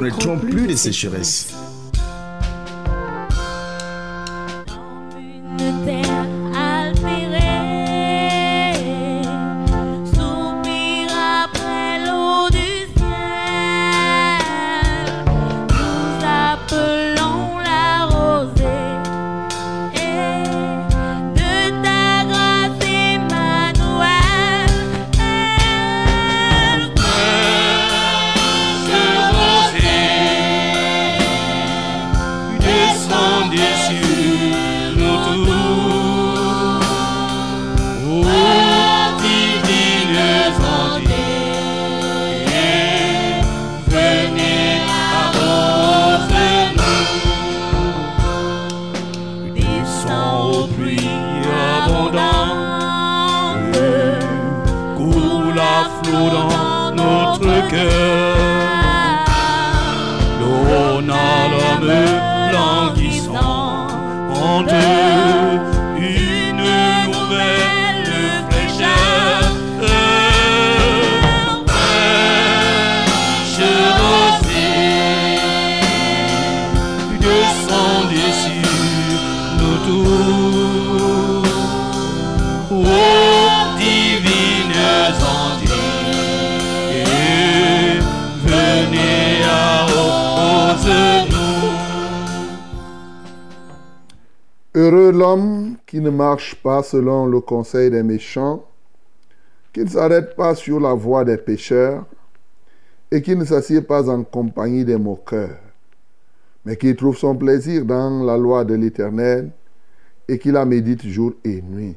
connaîtront plus de sécheresse. Pas selon le conseil des méchants, qui ne s'arrête pas sur la voie des pécheurs, et qui ne s'assied pas en compagnie des moqueurs, mais qui trouve son plaisir dans la loi de l'Éternel, et qui la médite jour et nuit.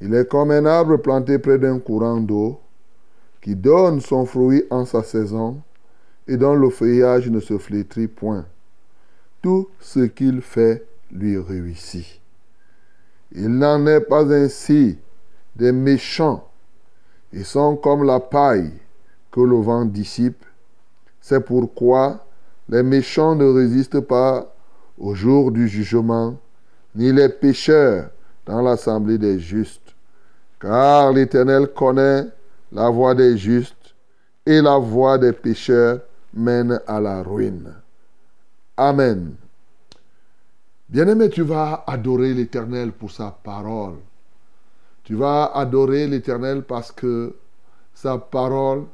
Il est comme un arbre planté près d'un courant d'eau, qui donne son fruit en sa saison, et dont le feuillage ne se flétrit point. Tout ce qu'il fait lui réussit. Il n'en est pas ainsi des méchants. Ils sont comme la paille que le vent dissipe. C'est pourquoi les méchants ne résistent pas au jour du jugement, ni les pécheurs dans l'assemblée des justes. Car l'Éternel connaît la voie des justes et la voie des pécheurs mène à la ruine. Amen. Bien-aimé, tu vas adorer l'Éternel pour sa parole. Tu vas adorer l'Éternel parce que sa parole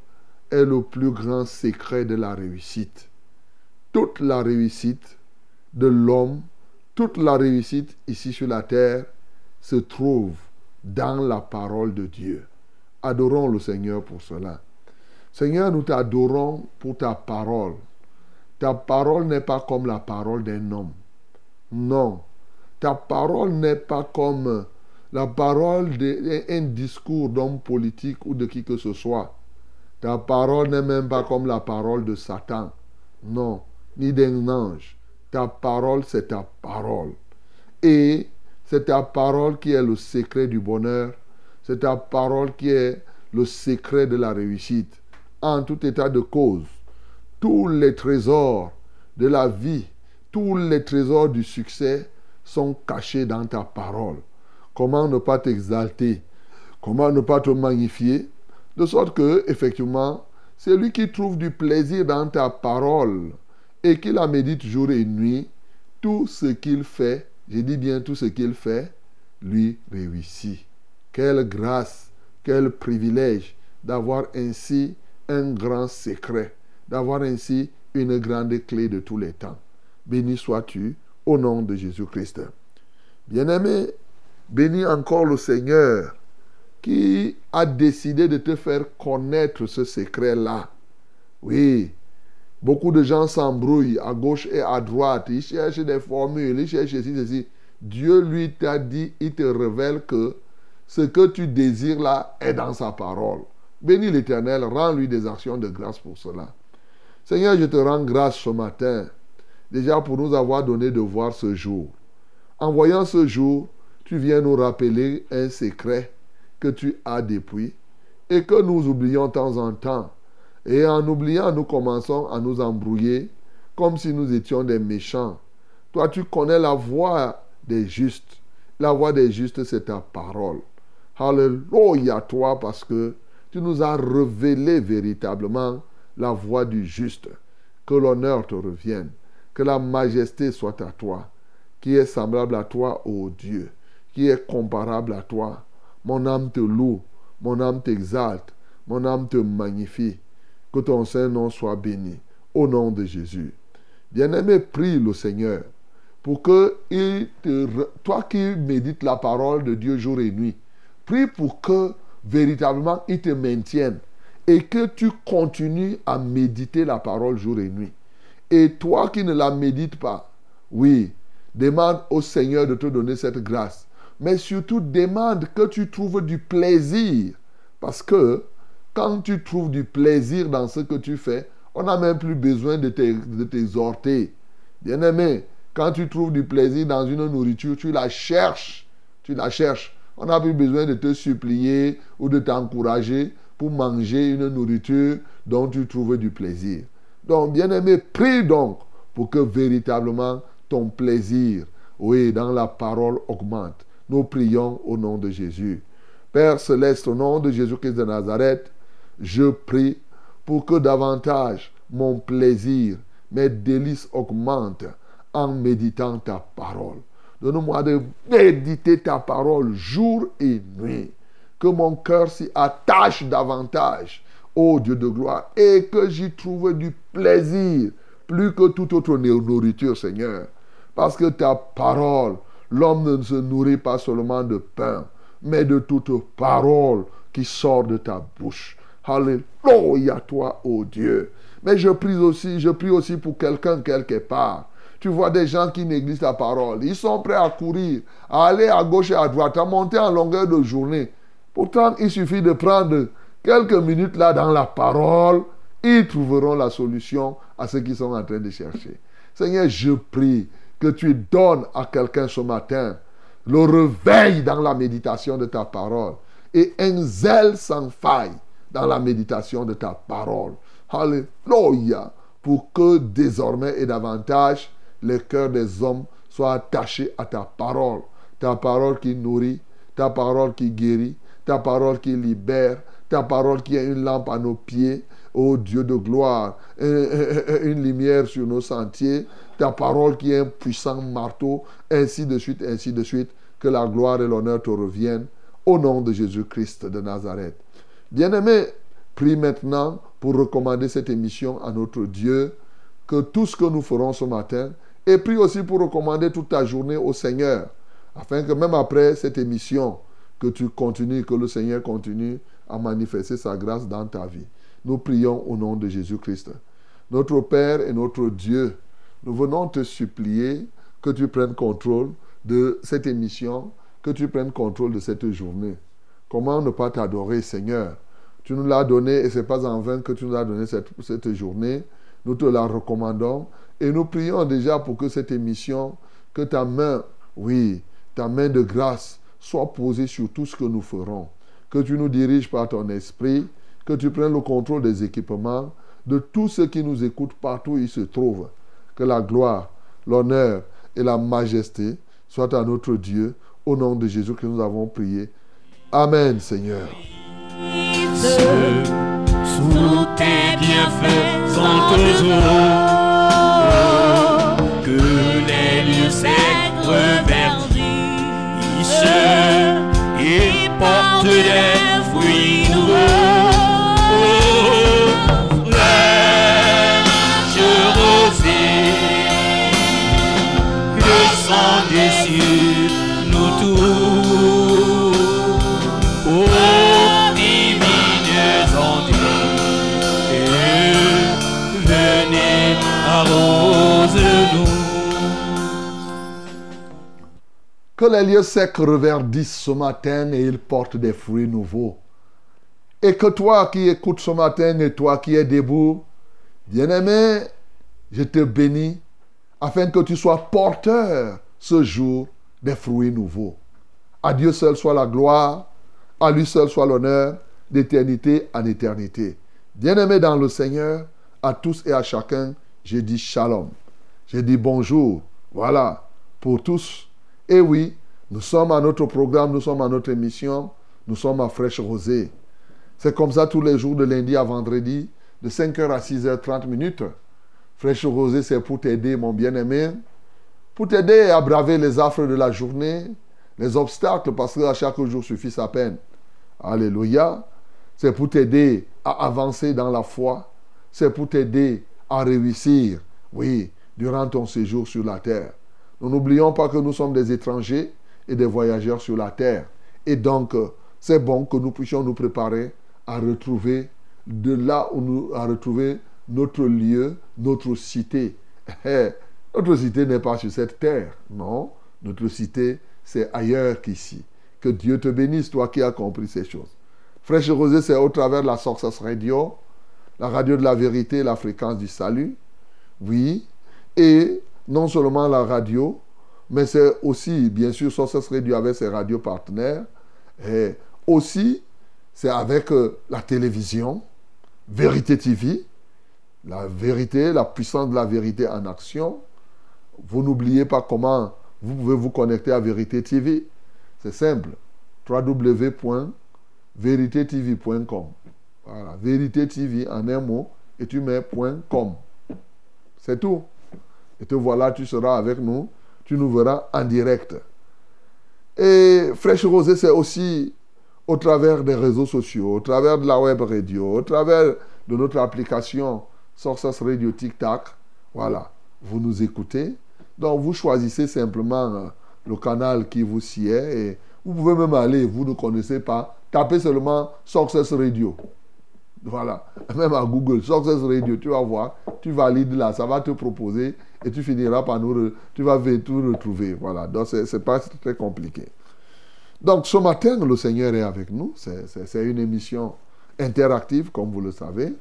est le plus grand secret de la réussite. Toute la réussite de l'homme, toute la réussite ici sur la terre se trouve dans la parole de Dieu. Adorons le Seigneur pour cela. Seigneur, nous t'adorons pour ta parole. Ta parole n'est pas comme la parole d'un homme. Non. Ta parole n'est pas comme la parole d'un discours d'homme politique ou de qui que ce soit. Ta parole n'est même pas comme la parole de Satan. Non. Ni d'un ange. Ta parole, c'est ta parole. Et c'est ta parole qui est le secret du bonheur. C'est ta parole qui est le secret de la réussite. En tout état de cause, tous les trésors de la vie tous les trésors du succès sont cachés dans ta parole. Comment ne pas t'exalter? Comment ne pas te magnifier? De sorte que, effectivement, c'est lui qui trouve du plaisir dans ta parole et qui la médite jour et nuit. Tout ce qu'il fait, je dis bien tout ce qu'il fait, lui réussit. Quelle grâce, quel privilège d'avoir ainsi un grand secret, d'avoir ainsi une grande clé de tous les temps. Béni sois-tu au nom de Jésus-Christ. Bien-aimé, bénis encore le Seigneur qui a décidé de te faire connaître ce secret-là. Oui, beaucoup de gens s'embrouillent à gauche et à droite. Ils cherchent des formules, ils cherchent ceci, ceci. Dieu lui t'a dit, il te révèle que ce que tu désires là est dans sa parole. Bénis l'Éternel, rends-lui des actions de grâce pour cela. Seigneur, je te rends grâce ce matin, déjà pour nous avoir donné de voir ce jour. En voyant ce jour, tu viens nous rappeler un secret que tu as depuis et que nous oublions de temps en temps. Et en oubliant, nous commençons à nous embrouiller comme si nous étions des méchants. Toi, tu connais la voix des justes. La voix des justes, c'est ta parole. Alléluia, toi, parce que tu nous as révélé véritablement la voix du juste. Que l'honneur te revienne. Que la majesté soit à toi. Qui est semblable à toi, ô Dieu. Qui est comparable à toi. Mon âme te loue. Mon âme t'exalte. Mon âme te magnifie. Que ton Saint-Nom soit béni. Au nom de Jésus. Bien-aimé, prie le Seigneur pour que il toi qui médites la parole de Dieu jour et nuit, prie pour que véritablement il te maintienne et que tu continues à méditer la parole jour et nuit. Et toi qui ne la médites pas, oui, demande au Seigneur de te donner cette grâce. Mais surtout, demande que tu trouves du plaisir. Parce que quand tu trouves du plaisir dans ce que tu fais, on n'a même plus besoin de t'exhorter. Bien-aimé, quand tu trouves du plaisir dans une nourriture, tu la cherches. Tu la cherches. On n'a plus besoin de te supplier ou de t'encourager pour manger une nourriture dont tu trouves du plaisir. Donc, bien-aimé, prie donc pour que véritablement ton plaisir, oui, dans la parole augmente. Nous prions au nom de Jésus. Père céleste, au nom de Jésus-Christ de Nazareth, je prie pour que davantage mon plaisir, mes délices augmentent en méditant ta parole. Donne-moi de méditer ta parole jour et nuit que mon cœur s'y attache davantage, ô Dieu de gloire, et que j'y trouve du plaisir plus que toute autre nourriture, Seigneur. Parce que ta parole, l'homme ne se nourrit pas seulement de pain, mais de toute parole qui sort de ta bouche. Alléluia toi, ô Dieu. Mais je prie aussi, je prie aussi pour quelqu'un quelque part. Tu vois des gens qui négligent ta parole. Ils sont prêts à courir, à aller à gauche et à droite, à monter en longueur de journée Pourtant, il suffit de prendre quelques minutes là dans la parole, ils trouveront la solution à ce qu'ils sont en train de chercher. Seigneur, je prie que tu donnes à quelqu'un ce matin le réveil dans la méditation de ta parole et un zèle sans faille dans la méditation de ta parole. Alléluia. Pour que désormais et davantage le cœur des hommes soit attaché à ta parole. Ta parole qui nourrit, ta parole qui guérit, ta parole qui libère, ta parole qui est une lampe à nos pieds, ô Dieu de gloire, une lumière sur nos sentiers, ta parole qui est un puissant marteau, ainsi de suite, ainsi de suite, que la gloire et l'honneur te reviennent, au nom de Jésus-Christ de Nazareth. Bien-aimé, prie maintenant pour recommander cette émission à notre Dieu, que tout ce que nous ferons ce matin, et prie aussi pour recommander toute ta journée au Seigneur, afin que même après cette émission, que tu continues, que le Seigneur continue à manifester sa grâce dans ta vie. Nous prions au nom de Jésus-Christ. Notre Père et notre Dieu, nous venons te supplier que tu prennes contrôle de cette émission, que tu prennes contrôle de cette journée. Comment ne pas t'adorer, Seigneur? Tu nous l'as donné et ce n'est pas en vain que tu nous as donné cette, cette journée. Nous te la recommandons et nous prions déjà pour que cette émission, que ta main, oui, ta main de grâce, soit posé sur tout ce que nous ferons. Que tu nous diriges par ton esprit, que tu prennes le contrôle des équipements, de tous ceux qui nous écoutent partout où ils se trouvent. Que la gloire, l'honneur et la majesté soient à notre Dieu. Au nom de Jésus que nous avons prié. Amen, Seigneur. Sous tes que les lieux et des fruits nouveaux. Oh, je rosée, descendez sur nous Que les lieux secs reverdissent ce matin et ils portent des fruits nouveaux. Et que toi qui écoutes ce matin et toi qui es debout, Bien-aimé, je te bénis afin que tu sois porteur ce jour des fruits nouveaux. À Dieu seul soit la gloire, à lui seul soit l'honneur, d'éternité en éternité. Bien-aimé dans le Seigneur, à tous et à chacun, j'ai dit shalom. J'ai dit bonjour. Voilà, pour tous. Et oui, nous sommes à notre programme, nous sommes à notre émission, nous sommes à Fraîche Rosée. C'est comme ça tous les jours de lundi à vendredi, de 5h à 6h30 minutes. Fraîche Rosée, c'est pour t'aider, mon bien-aimé, pour t'aider à braver les affres de la journée, les obstacles, parce qu'à chaque jour suffit sa peine. Alléluia. C'est pour t'aider à avancer dans la foi. C'est pour t'aider à réussir, oui, durant ton séjour sur la terre. Nous n'oublions pas que nous sommes des étrangers et des voyageurs sur la terre. Et donc, c'est bon que nous puissions nous préparer à retrouver de là où nous, à retrouver notre lieu, notre cité. Eh, notre cité n'est pas sur cette terre, non. Notre cité, c'est ailleurs qu'ici. Que Dieu te bénisse, toi qui as compris ces choses. Fraîche Rosée, c'est au travers de la Sources Radio, la radio de la vérité, la fréquence du salut. Oui. Et non seulement la radio, mais c'est aussi, bien sûr, Sources Radio avec ses radios partenaires. Et aussi, c'est avec euh, la télévision, Vérité TV, la vérité, la puissance de la vérité en action. Vous n'oubliez pas comment vous pouvez vous connecter à Vérité TV. C'est simple. www.veritetv.com. Voilà, Vérité TV en un mot et tu mets .com. C'est tout. Et te voilà, tu seras avec nous. Tu nous verras en direct. Et Fraîche Rosée, c'est aussi au travers des réseaux sociaux, au travers de la web radio, au travers de notre application Sources Radio Tic Tac. Voilà, vous nous écoutez. Donc vous choisissez simplement euh, le canal qui vous sied et vous pouvez même aller, vous ne connaissez pas, tapez seulement Success Radio. Voilà, même à Google, Success Radio, tu vas voir, tu valides là, ça va te proposer et tu finiras par nous, tu vas tout retrouver. Voilà, donc c'est pas très compliqué. Donc ce matin, le Seigneur est avec nous. C'est une émission interactive, comme vous le savez.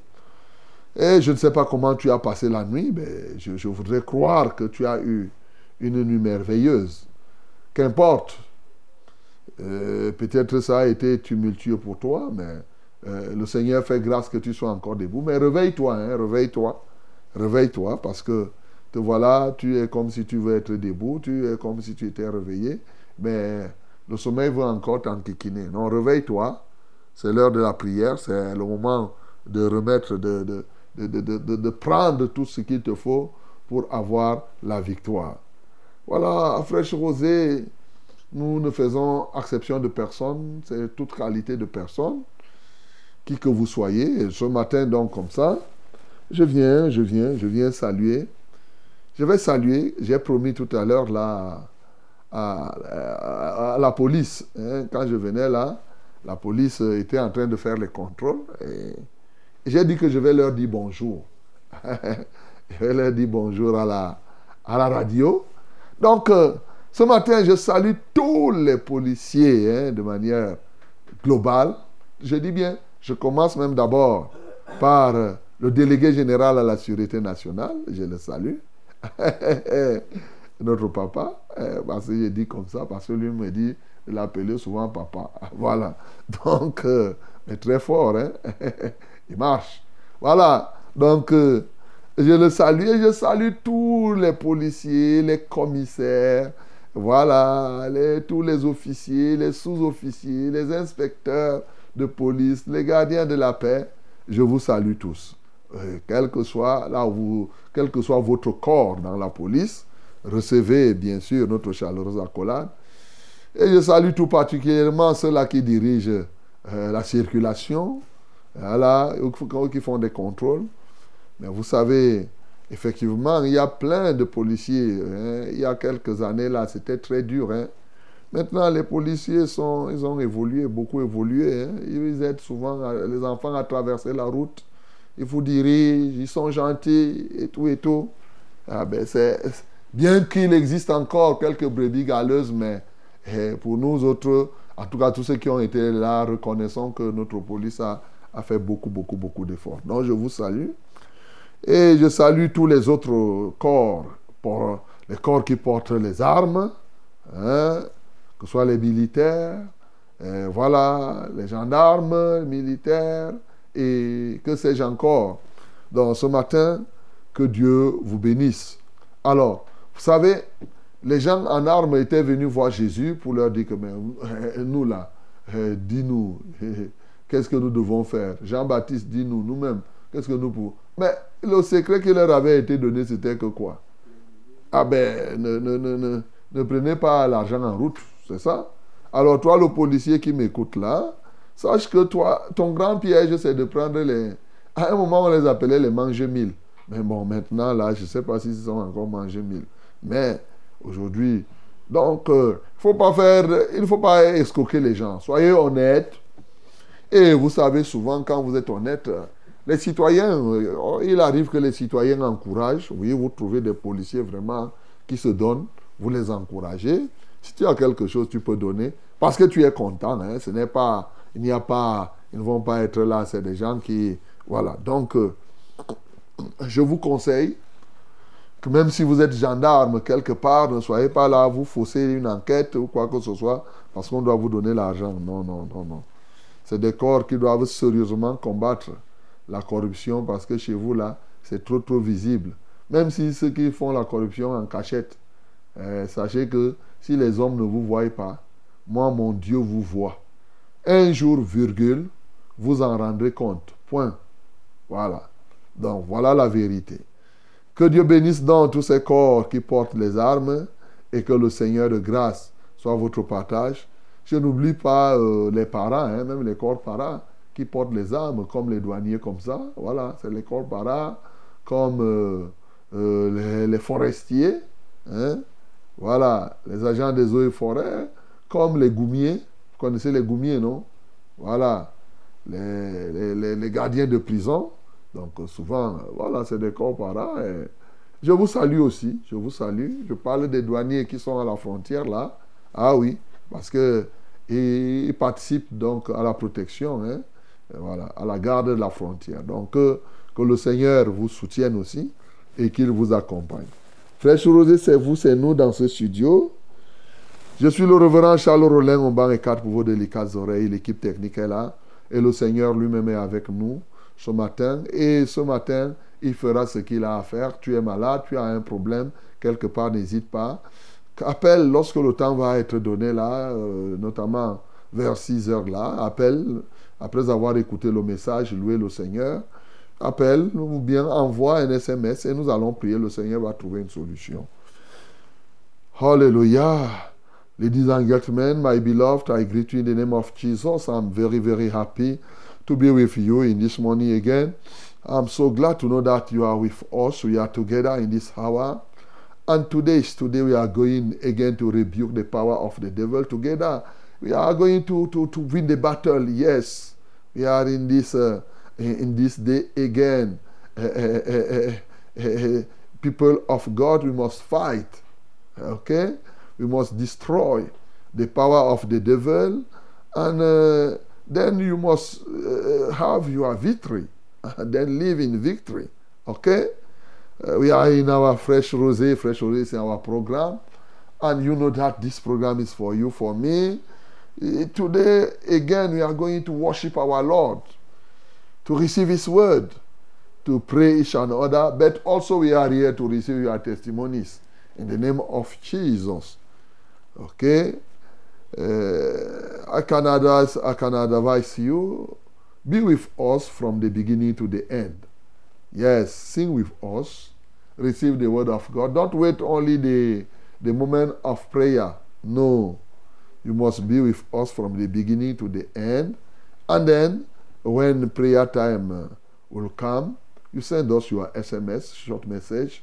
Et je ne sais pas comment tu as passé la nuit, mais je, voudrais croire que tu as eu une nuit merveilleuse. Qu'importe. Euh, peut-être ça a été tumultueux pour toi, mais euh, le Seigneur fait grâce que tu sois encore debout. Mais réveille-toi, hein, réveille-toi. Réveille-toi parce que te voilà, tu es comme si tu veux être debout, tu es comme si tu étais réveillé. Mais le sommeil veut encore t'enquiquiner. Non, réveille-toi. C'est l'heure de la prière. C'est le moment de remettre, de, de, de, de, prendre tout ce qu'il te faut pour avoir la victoire. Voilà, à Fraîche Rosée, nous ne faisons exception de personne. C'est toute qualité de personne. Qui que vous soyez. ce matin, donc, comme ça, je viens, je viens, je viens saluer. Je vais saluer. J'ai promis tout à l'heure à, la police. Hein. Quand je venais là, la police était en train de faire les contrôles. Et, j'ai dit que je vais leur dire bonjour. je vais leur dire bonjour à la, à la radio. Donc, euh, ce matin, je salue tous les policiers hein, de manière globale. Je dis bien, je commence même d'abord par le délégué général à la Sûreté nationale. Je le salue. notre papa, euh, parce que j'ai dit comme ça, parce que lui me dit de l'appeler souvent papa. Voilà. Donc, euh, mais très fort, hein? il marche. Voilà. Donc, euh, je le salue et je salue tous les policiers, les commissaires, voilà, tous les officiers, les sous-officiers, les inspecteurs de police, les gardiens de la paix. Je vous salue tous. quel que soit là vous, quel que soit votre corps dans la police, recevez bien sûr notre chaleureuse accolade. Et je salue tout particulièrement ceux-là qui dirigent euh, la circulation, voilà, qui font des contrôles. Mais vous savez, effectivement, il y a plein de policiers. Hein. Il y a quelques années, là, c'était très dur. Hein. Maintenant, les policiers sont, ils ont évolué, beaucoup évolué. Hein. Ils aident souvent les enfants à traverser la route. Ils vous dirigent, ils sont gentils et tout et tout. Ah ben c'est Bien qu'il existe encore quelques brebis galeuses, mais eh, pour nous autres, en tout cas tous ceux qui ont été là, reconnaissons que notre police a, fait beaucoup, beaucoup, beaucoup d'efforts. Donc je vous salue. Et je salue tous les autres corps, pour les corps qui portent les armes, hein, que ce soit les militaires, voilà, les gendarmes, les militaires, et que sais-je encore. Donc ce matin, que Dieu vous bénisse. Alors, vous savez, les gens en armes étaient venus voir Jésus pour leur dire que mais, nous là, eh, dis-nous, qu'est-ce que nous devons faire? Jean-Baptiste, dis-nous, nous-mêmes, qu'est-ce que nous pouvons? Mais le secret qui leur avait été donné, c'était que quoi? Ah ben, ne, ne, ne, ne prenez pas l'argent en route, c'est ça? Alors toi, le policier qui m'écoute là, sache que toi, ton grand piège, c'est de prendre les... À un moment, on les appelait les manger mille. Mais bon, maintenant, là, je ne sais pas s'ils sont encore mangés mille. Mais aujourd'hui, donc, euh, faut pas faire, il ne faut pas escroquer les gens. Soyez honnêtes. Et vous savez, souvent, quand vous êtes honnête, les citoyens, euh, il arrive que les citoyens encouragent. Oui, vous trouvez des policiers vraiment qui se donnent, vous les encouragez. Si tu as quelque chose, tu peux donner. Parce que tu es content. Hein. ce n'est pas, il n'y a pas, ils ne vont pas être là. C'est des gens qui, voilà. Donc, euh, je vous conseille que même si vous êtes gendarme quelque part, ne soyez pas là vous fausser une enquête ou quoi que ce soit parce qu'on doit vous donner l'argent. Non, non, non, non. C'est des corps qui doivent sérieusement combattre la corruption parce que chez vous, là, c'est trop, trop visible. Même si ceux qui font la corruption en cachette, euh, sachez que si les hommes ne vous voient pas, moi, mon Dieu vous voit. Un jour, virgule, vous en rendrez compte. Point. Voilà. Donc voilà la vérité. Que Dieu bénisse dans tous ces corps qui portent les armes et que le Seigneur de grâce soit votre partage. Je n'oublie pas euh, les parents, hein, même les corps parents qui portent les armes, comme les douaniers comme ça. Voilà, c'est les corps parents, comme euh, euh, les, forestiers. Hein. Voilà, les agents des eaux et forêts, comme les goumiers. Vous connaissez les goumiers, non? Voilà, les gardiens de prison. Donc souvent, voilà, c'est des corps je vous salue aussi, je vous salue. Je parle des douaniers qui sont à la frontière là. Ah oui, parce que ils participent donc à la protection, hein, voilà, à la garde de la frontière. Donc que, le Seigneur vous soutienne aussi et qu'il vous accompagne. Frère Rosé, c'est vous, c'est nous dans ce studio. Je suis le révérend Charles Rollin au banc et quatre pour vos délicates oreilles. L'équipe technique est là et le Seigneur lui-même est avec nous ce matin et ce matin, il fera ce qu'il a à faire. Tu es malade, tu as un problème, quelque part, n'hésite pas. Appelle lorsque le temps va être donné là, euh, notamment vers 6 heures là. Appelle après avoir écouté le message, louer le Seigneur. Appelle ou bien envoie un SMS et nous allons prier. Le Seigneur va trouver une solution. Hallelujah. Ladies and gentlemen, my beloved, I greet you in the name of Jesus. I'm very, very happy to be with you in this morning again. I'm so glad to know that you are with us. We are together in this hour. And today is today we are going again to rebuke the power of the devil together. We are going to, to, to win the battle. Yes, we are in this uh, in this day again. Uh, uh, people of God, we must fight. Okay, we must destroy the power of the devil and then you must uh, have your victory and then live in victory. Okay? Uh, we are in our Fresh Rosé. Fresh Rosé is our program. And you know that this program is for you, for me. Uh, today, again, we are going to worship our Lord, to receive His word, to pray each another, but also we are here to receive your testimonies in the name of Jesus. Okay? Uh, I, can advise, I can advise you be with us from the beginning to the end. Yes, sing with us, receive the word of God. Don't wait only the, the moment of prayer. No, you must be with us from the beginning to the end. And then, when prayer time uh, will come, you send us your SMS, short message,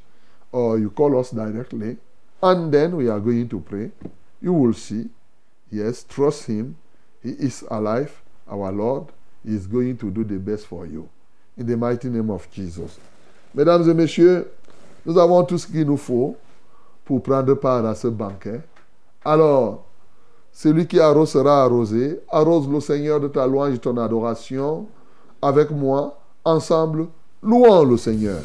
or you call us directly. And then we are going to pray. You will see Yes, trust Him. He is alive, our Lord. He is going to do the best for you. In the mighty name of Jesus. Mesdames et messieurs, nous avons tout ce qu'il nous faut pour prendre part à ce banquet. Alors, celui qui arrose sera arrosé. Arrose le Seigneur de ta louange et ton adoration avec moi. Ensemble, Louons le Seigneur.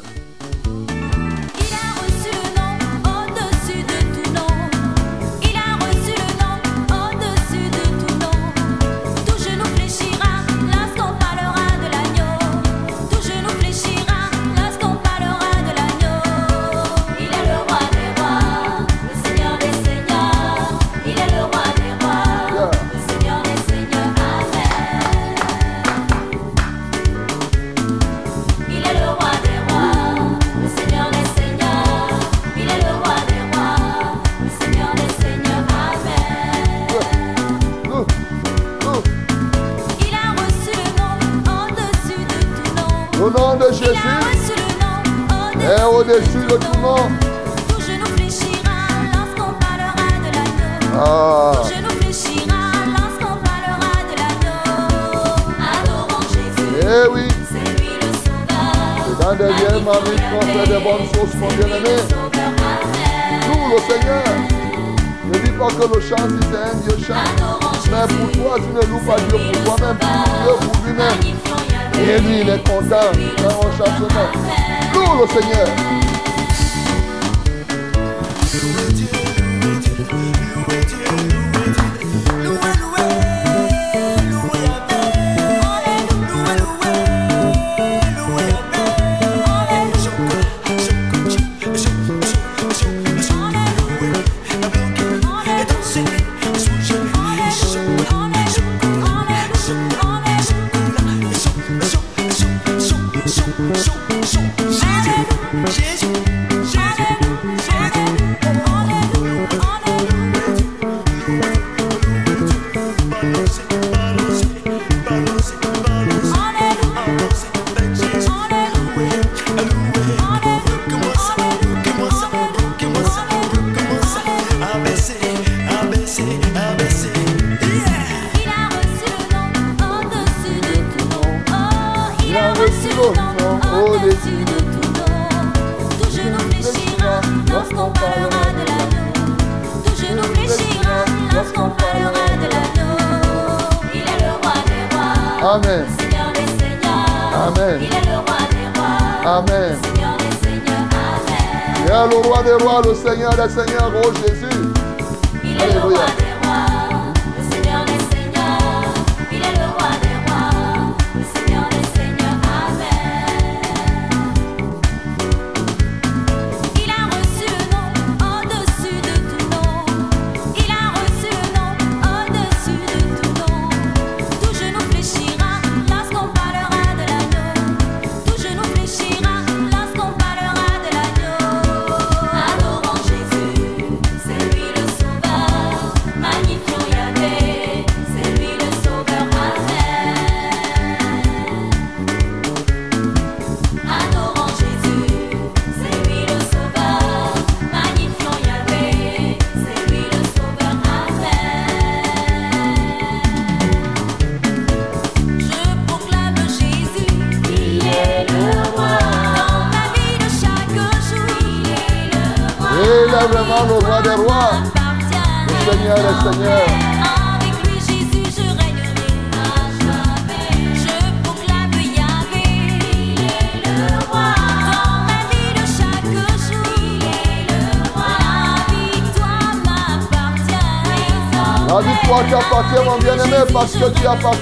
Parce que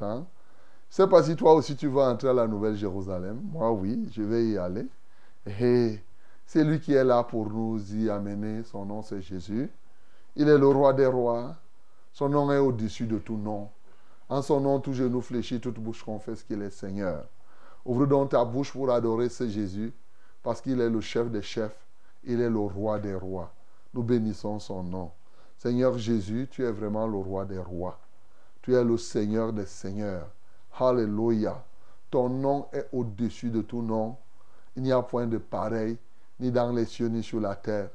Je sais pas si toi aussi tu vas entrer à la nouvelle Jérusalem. Moi, oui, je vais y aller. C'est lui qui est là pour nous y amener. Son nom, c'est Jésus. Il est le roi des rois. Son nom est au-dessus de tout nom. En son nom, tout genou fléchit, toute bouche confesse qu'il est Seigneur. Ouvre donc ta bouche pour adorer ce Jésus, parce qu'il est le chef des chefs, il est le roi des rois. Nous bénissons son nom. Seigneur Jésus, tu es vraiment le roi des rois. Tu es le Seigneur des seigneurs. Alléluia. Ton nom est au-dessus de tout nom. Il n'y a point de pareil, ni dans les cieux, ni sur la terre,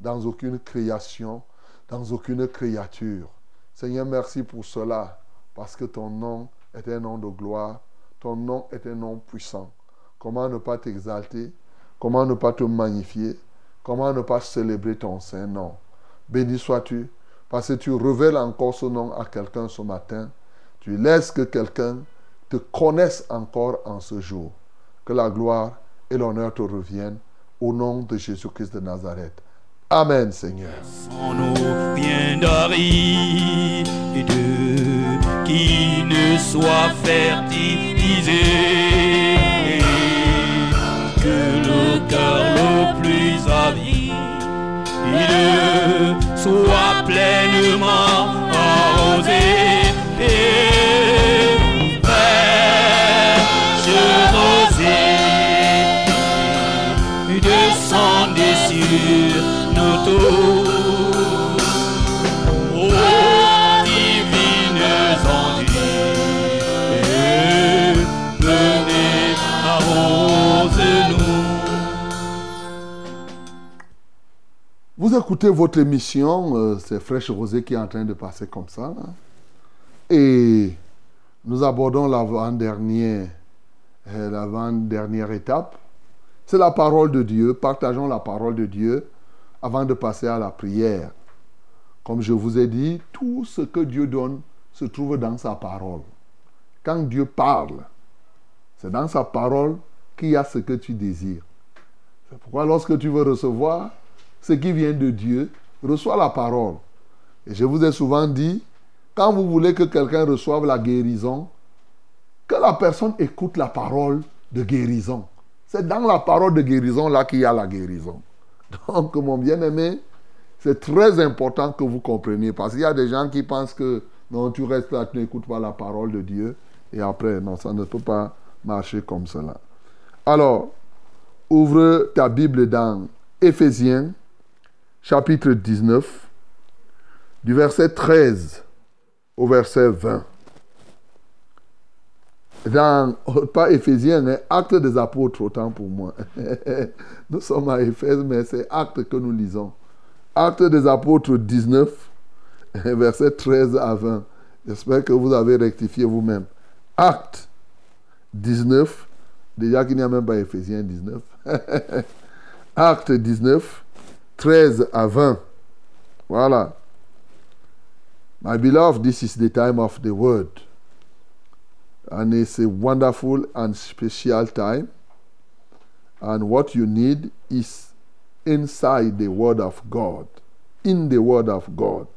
dans aucune création, dans aucune créature. Seigneur, merci pour cela, parce que ton nom est un nom de gloire, ton nom est un nom puissant. Comment ne pas t'exalter? Comment ne pas te magnifier? Comment ne pas célébrer ton saint nom Béni sois-tu, parce que tu révèles encore ce nom à quelqu'un ce matin. Tu laisses que quelqu'un te connaisse encore en ce jour. Que la gloire et l'honneur te reviennent au nom de Jésus-Christ de Nazareth. Amen, Seigneur. bien d'aride qui ne soit fertilisé que le cœur le plus avide soit pleinement Écoutez votre émission, euh, c'est Fraîche Rosée qui est en train de passer comme ça. là. Et nous abordons l'avant-dernière euh, étape. C'est la parole de Dieu. Partageons la parole de Dieu avant de passer à la prière. Comme je vous ai dit, tout ce que Dieu donne se trouve dans sa parole. Quand Dieu parle, c'est dans sa parole qu'il y a ce que tu désires. C'est pourquoi lorsque tu veux recevoir ce qui vient de Dieu, reçois la parole. Et je vous ai souvent dit, quand vous voulez que quelqu'un reçoive la guérison, que la personne écoute la parole de guérison. C'est dans la parole de guérison là qu'il y a la guérison. Donc, mon bien-aimé, c'est très important que vous compreniez parce qu'il y a des gens qui pensent que non, tu restes là, tu n'écoutes pas la parole de Dieu. Et après, non, ça ne peut pas marcher comme cela. Alors, ouvre ta Bible dans Éphésiens, chapitre 19, du verset 13 au verset 20. Dans, pas Éphésiens, mais Actes des Apôtres, autant pour moi. nous sommes à Éphèse, mais c'est Actes que nous lisons. Actes des Apôtres 19, verset 13 à 20. J'espère que vous avez rectifié vous-même. Actes 19, déjà qu'il n'y a même pas Éphésiens 19. Actes 19, 13 à 20. Voilà. My beloved, this is the time of the word. And it's a wonderful and special time. And what you need is inside the Word of God. In the Word of God.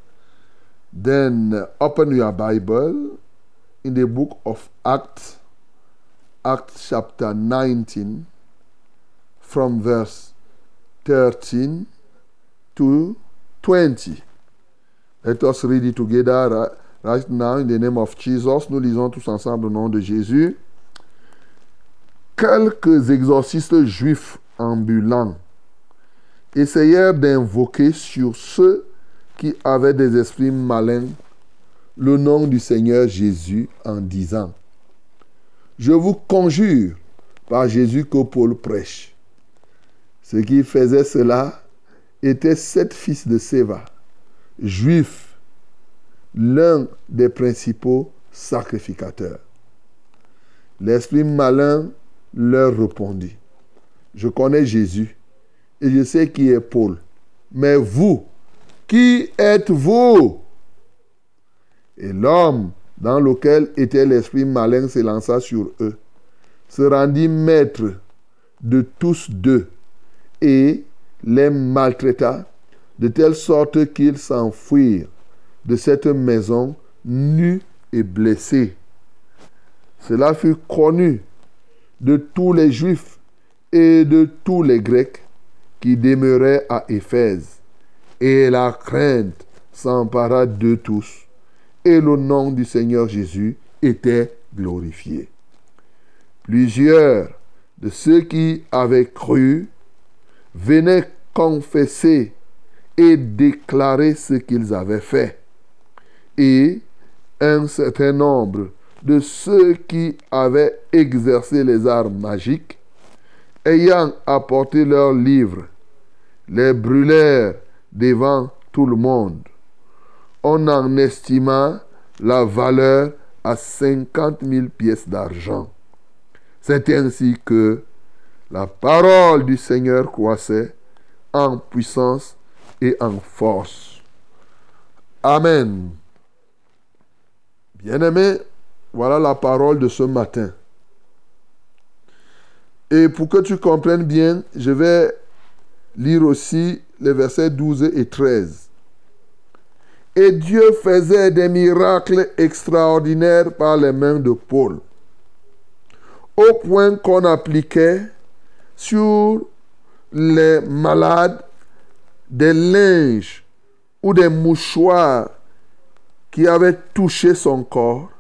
Then uh, open your Bible in the book of Acts, Acts chapter 19, from verse 13 to 20. Let us read it together ri- right now in the name of Jesus. Nous lisons tous ensemble au nom de Jésus. Quelques exorcistes juifs ambulants essayèrent d'invoquer sur ceux qui avaient des esprits malins le nom du Seigneur Jésus en disant, Je vous conjure par Jésus que Paul prêche. Ce qui faisait cela était sept fils de Séva, juifs, l'un des principaux sacrificateurs. L'esprit malin leur répondit, Je connais Jésus et je sais qui est Paul, mais vous, qui êtes-vous? Et l'homme dans lequel était l'esprit malin s'élança sur eux, se rendit maître de tous deux et les maltraita de telle sorte qu'ils s'enfuirent de cette maison nus et blessés. Cela fut connu de tous les Juifs et de tous les Grecs qui demeuraient à Éphèse. Et la crainte s'empara d'eux tous. Et le nom du Seigneur Jésus était glorifié. Plusieurs de ceux qui avaient cru venaient confesser et déclarer ce qu'ils avaient fait. Et un certain nombre de ceux qui avaient exercé les arts magiques, ayant apporté leurs livres, les brûlèrent devant tout le monde. On en estima la valeur à 50 000 pièces d'argent. C'est ainsi que la parole du Seigneur croissait en puissance et en force. Amen. Bien-aimés, voilà la parole de ce matin. Et pour que tu comprennes bien, je vais lire aussi les versets 12 et 13. Et Dieu faisait des miracles extraordinaires par les mains de Paul, au point qu'on appliquait sur les malades des linges ou des mouchoirs qui avaient touché son corps,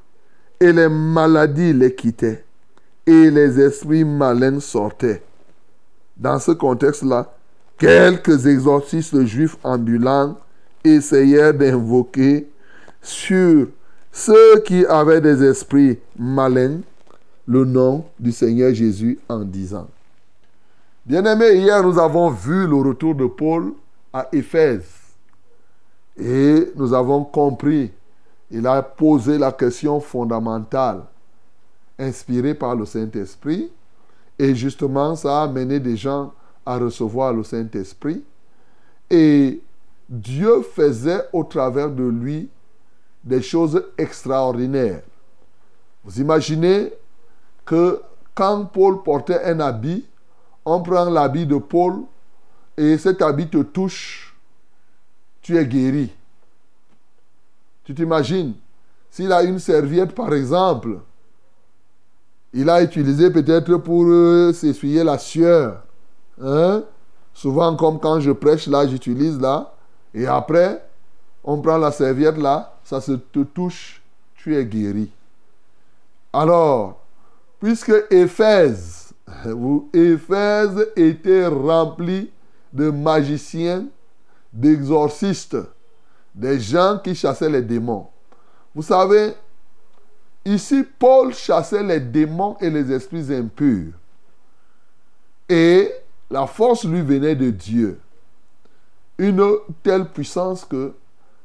et les maladies les quittaient, et les esprits malins sortaient. Dans ce contexte-là, quelques exorcistes juifs ambulants essayèrent d'invoquer sur ceux qui avaient des esprits malins le nom du Seigneur Jésus en disant. Bien-aimés, hier nous avons vu le retour de Paul à Éphèse. Et nous avons compris, il a posé la question fondamentale inspirée par le Saint-Esprit. Et justement ça a amené des gens à recevoir le Saint-Esprit. Et Dieu faisait au travers de lui des choses extraordinaires. Vous imaginez que quand Paul portait un habit, on prend l'habit de Paul et cet habit te touche, tu es guéri. Tu t'imagines S'il a une serviette, par exemple, il a utilisé peut-être pour euh, s'essuyer la sueur. Hein? Souvent, comme quand je prêche, là, j'utilise là. Et après, on prend la serviette là, ça se te touche, tu es guéri. Alors, puisque Éphèse, ou Éphèse était rempli de magiciens, d'exorcistes, des gens qui chassaient les démons. Vous savez, ici, Paul chassait les démons et les esprits impurs. Et la force lui venait de Dieu. Une telle puissance que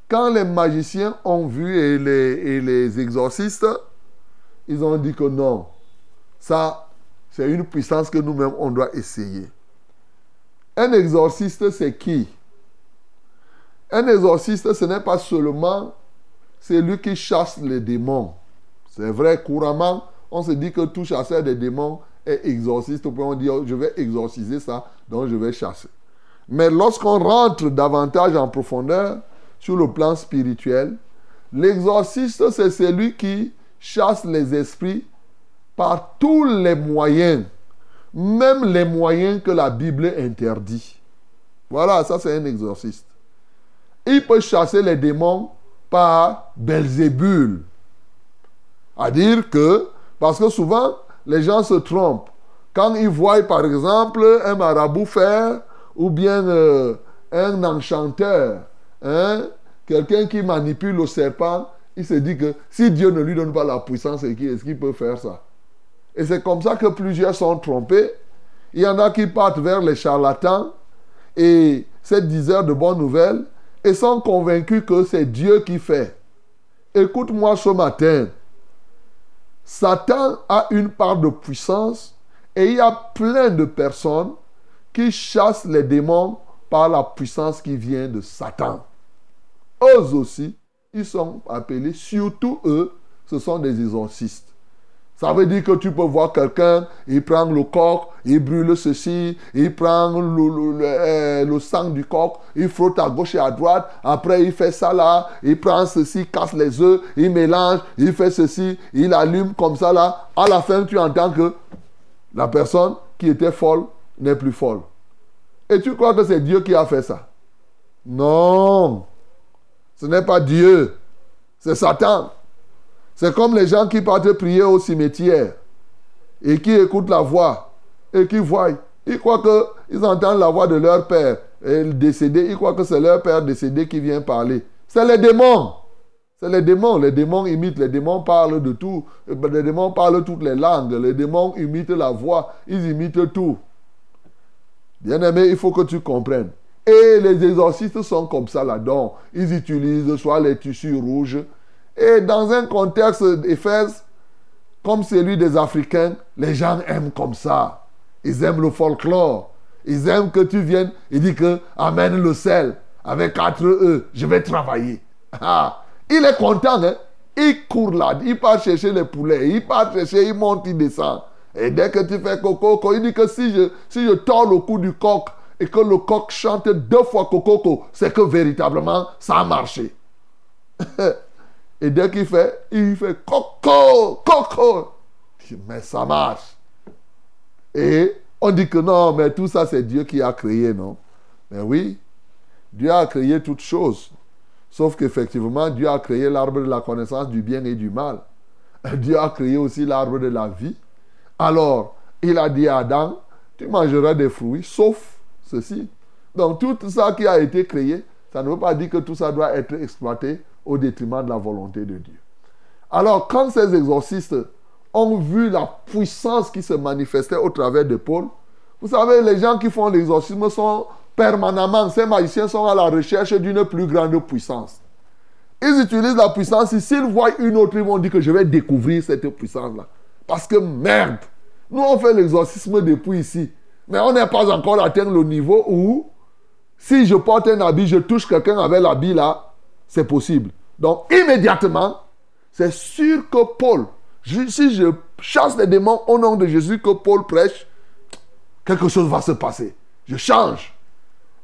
quand les magiciens ont vu et les exorcistes, ils ont dit que non, ça, c'est une puissance que nous-mêmes, on doit essayer. Un exorciste, c'est qui? Un exorciste, ce n'est pas seulement celui qui chasse les démons. C'est vrai, couramment, on se dit que tout chasseur des démons est exorciste. On dit, oh, je vais exorciser ça, donc je vais chasser. Mais lorsqu'on rentre davantage en profondeur sur le plan spirituel, l'exorciste, c'est celui qui chasse les esprits par tous les moyens, même les moyens que la Bible interdit. Voilà, ça c'est un exorciste. Il peut chasser les démons par Belzébul. À dire que, parce que souvent, les gens se trompent. Quand ils voient, par exemple, un marabout faire, ou bien euh, un enchanteur, hein, quelqu'un qui manipule le serpent, il se dit que si Dieu ne lui donne pas la puissance, est-ce qu'il peut faire ça? Et c'est comme ça que plusieurs sont trompés. Il y en a qui partent vers les charlatans et ces diseurs de bonnes nouvelles et sont convaincus que c'est Dieu qui fait. Écoute-moi ce matin. Satan a une part de puissance et il y a plein de personnes qui chassent les démons par la puissance qui vient de Satan. Eux aussi, ils sont appelés, surtout eux, ce sont des exorcistes. Ça veut dire que tu peux voir quelqu'un, il prend le coq, il brûle ceci, il prend le, le, euh, le, sang du coq, il frotte à gauche et à droite, après il fait ça là, il prend ceci, casse les œufs, il mélange, il fait ceci, il allume comme ça là. À la fin, tu entends que la personne qui était folle n'est plus folle. Et tu crois que c'est Dieu qui a fait ça? Non. Ce n'est pas Dieu. C'est Satan. C'est comme les gens qui partent prier au cimetière et qui écoutent la voix et qui voient. Ils croient qu'ils entendent la voix de leur père et décédé. Ils croient que c'est leur père décédé qui vient parler. C'est les démons. C'est les démons. Les démons imitent. Les démons parlent de tout. Les démons parlent toutes les langues. Les démons imitent la voix. Ils imitent tout. Bien-aimé, il faut que tu comprennes. Et les exorcistes sont comme ça là-dedans. Ils utilisent soit les tissus rouges. Et dans un contexte d'Éphèse, comme celui des Africains, les gens aiment comme ça. Ils aiment le folklore. Ils aiment que tu viennes et dis que amène le sel avec quatre E. Je vais travailler. Ah, il est content, hein? Il court là, il part chercher les poulets, il part chercher, il monte, il descend. Et dès que tu fais coco, il dit que si je, si je le cou du coq et que le coq chante deux fois coco, c'est que véritablement ça a marché. et dès qu'il fait, il fait coco, coco. Mais ça marche. Et on dit que non, mais tout ça c'est Dieu qui a créé, non? Mais oui, Dieu a créé toutes choses. Sauf qu'effectivement, Dieu a créé l'arbre de la connaissance du bien et du mal. Dieu a créé aussi l'arbre de la vie. Alors, il a dit à Adam, tu mangeras des fruits, sauf ceci. Donc, tout ça qui a été créé, ça ne veut pas dire que tout ça doit être exploité au détriment de la volonté de Dieu. Alors, quand ces exorcistes ont vu la puissance qui se manifestait au travers de Paul, vous savez, les gens qui font l'exorcisme sont permanemment, ces magiciens sont à la recherche d'une plus grande puissance. Ils utilisent la puissance. S'ils voient une autre, ils vont dire que je vais découvrir cette puissance-là. Parce que merde, nous on fait l'exorcisme depuis ici. Mais on n'est pas encore atteint le niveau où, si je porte un habit, je touche quelqu'un avec l'habit là, c'est possible. Donc immédiatement, c'est sûr que Paul, si je chasse les démons au nom de Jésus que Paul prêche, quelque chose va se passer. Je change.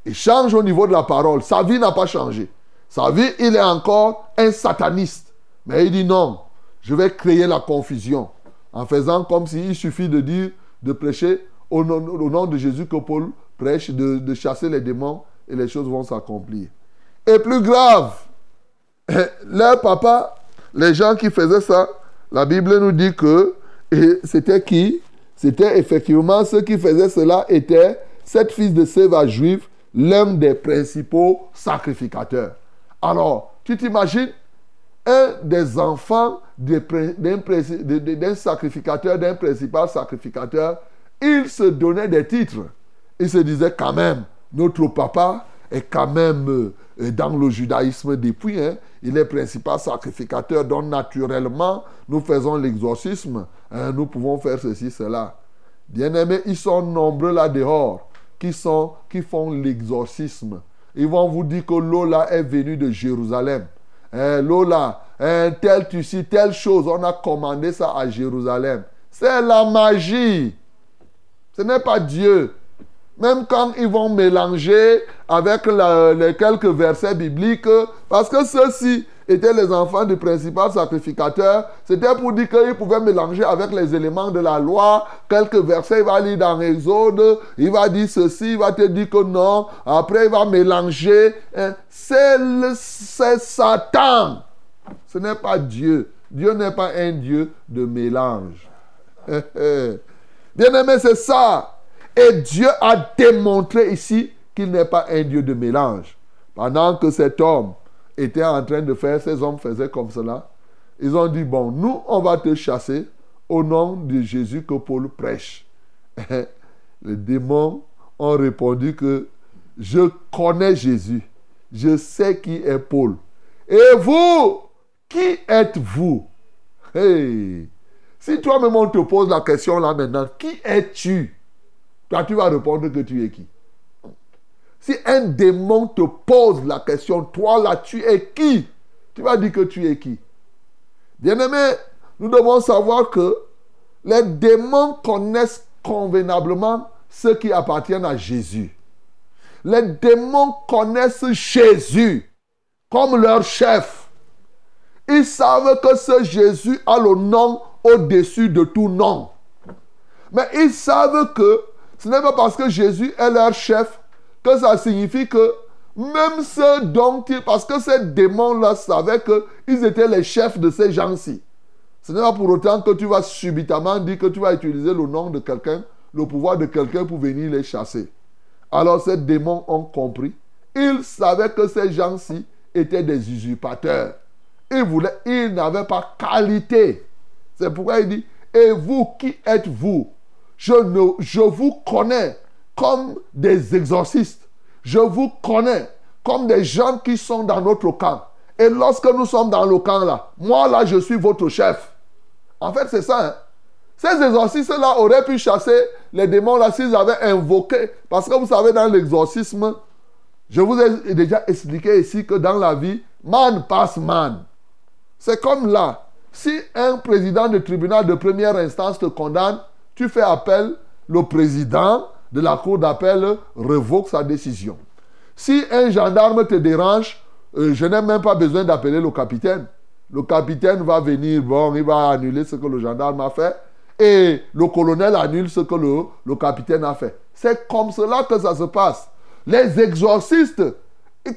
Il change au niveau de la parole. Sa vie n'a pas changé. Sa vie, il est encore un sataniste. Mais il dit non, je vais créer la confusion en faisant comme s'il suffit de dire, de prêcher au nom, de Jésus que Paul prêche, de chasser les démons et les choses vont s'accomplir. Et plus grave, leur papa, les gens qui faisaient ça, la Bible nous dit que c'était qui? C'était effectivement ceux qui faisaient cela étaient sept fils de Séva juifs, l'un des principaux sacrificateurs. Alors, tu t'imagines un des enfants d'un sacrificateur, d'un principal sacrificateur, il se donnait des titres. Il se disait quand même, notre papa est quand même euh, dans le judaïsme depuis. Hein, il est principal sacrificateur, donc naturellement, nous faisons l'exorcisme. Hein, nous pouvons faire ceci, cela. Bien aimés, ils sont nombreux là dehors qui, qui font l'exorcisme. Ils vont vous dire que l'eau là est venue de Jérusalem. Hein, l'eau là, hein, tel tissu, telle chose, on a commandé ça à Jérusalem. C'est la magie. Ce n'est pas Dieu. Même quand ils vont mélanger avec les quelques versets bibliques, parce que ceux-ci étaient les enfants du principal sacrificateur, c'était pour dire qu'ils pouvaient mélanger avec les éléments de la loi. Quelques versets, il va lire dans Exode, il va dire ceci, il va te dire que non, après il va mélanger. Hein. C'est Satan. Ce n'est pas Dieu. Dieu n'est pas un Dieu de mélange. Bien aimé, c'est ça. Et Dieu a démontré ici qu'il n'est pas un Dieu de mélange. Pendant que cet homme était en train de faire, ces hommes faisaient comme cela, ils ont dit, bon, nous, on va te chasser au nom de Jésus que Paul prêche. Les démons ont répondu que je connais Jésus, je sais qui est Paul. Et vous, qui êtes-vous? Si toi-même on te pose la question là maintenant, qui es-tu? Toi, tu vas répondre que tu es qui? Si un démon te pose la question, toi là, tu es qui? Tu vas dire que tu es qui? Bien-aimé, nous devons savoir que les démons connaissent convenablement ceux qui appartiennent à Jésus. Les démons connaissent Jésus comme leur chef. Ils savent que ce Jésus a le nom au-dessus de tout nom. Mais ils savent que ce n'est pas parce que Jésus est leur chef que ça signifie que même ceux dont ils... Parce que ces démons-là savaient qu'ils étaient les chefs de ces gens-ci. Ce n'est pas pour autant que tu vas subitement dire que tu vas utiliser le nom de quelqu'un, le pouvoir de quelqu'un pour venir les chasser. Alors ces démons ont compris. Ils savaient que ces gens-ci étaient des usurpateurs. Ils voulaient, ils n'avaient pas qualité. C'est pourquoi il dit, et vous, qui êtes-vous? Je, ne, je vous connais comme des exorcistes. Je vous connais comme des gens qui sont dans notre camp. Et lorsque nous sommes dans le camp là, moi là, je suis votre chef. En fait, c'est ça. hein. Ces exorcistes-là auraient pu chasser les démons là s'ils avaient invoqué. Parce que vous savez, dans l'exorcisme, je vous ai déjà expliqué ici que dans la vie, man passe man. C'est comme là. Si un président de tribunal de première instance te condamne, tu fais appel, le président de la cour d'appel revoque sa décision. Si un gendarme te dérange, euh, je n'ai même pas besoin d'appeler le capitaine. Le capitaine va venir, bon, il va annuler ce que le gendarme a fait. Et le colonel annule ce que le capitaine a fait. C'est comme cela que ça se passe. Les exorcistes,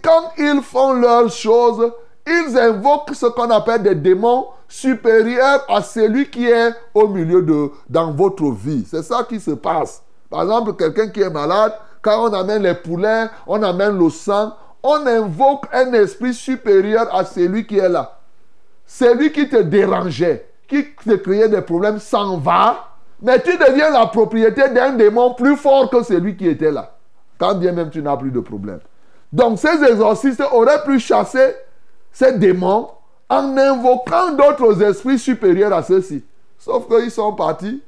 quand ils font leurs choses, ils invoquent ce qu'on appelle des démons supérieurs à celui qui est au milieu de dans votre vie. C'est ça qui se passe. Par exemple, quelqu'un qui est malade, quand on amène les poulets, on amène le sang, on invoque un esprit supérieur à celui qui est là. Celui qui te dérangeait, qui te créait des problèmes s'en va, mais tu deviens la propriété d'un démon plus fort que celui qui était là. Quand bien même tu n'as plus de problème. Donc ces exorcistes auraient pu chasser ces démons en invoquant d'autres esprits supérieurs à ceux-ci. Sauf qu'ils sont partis,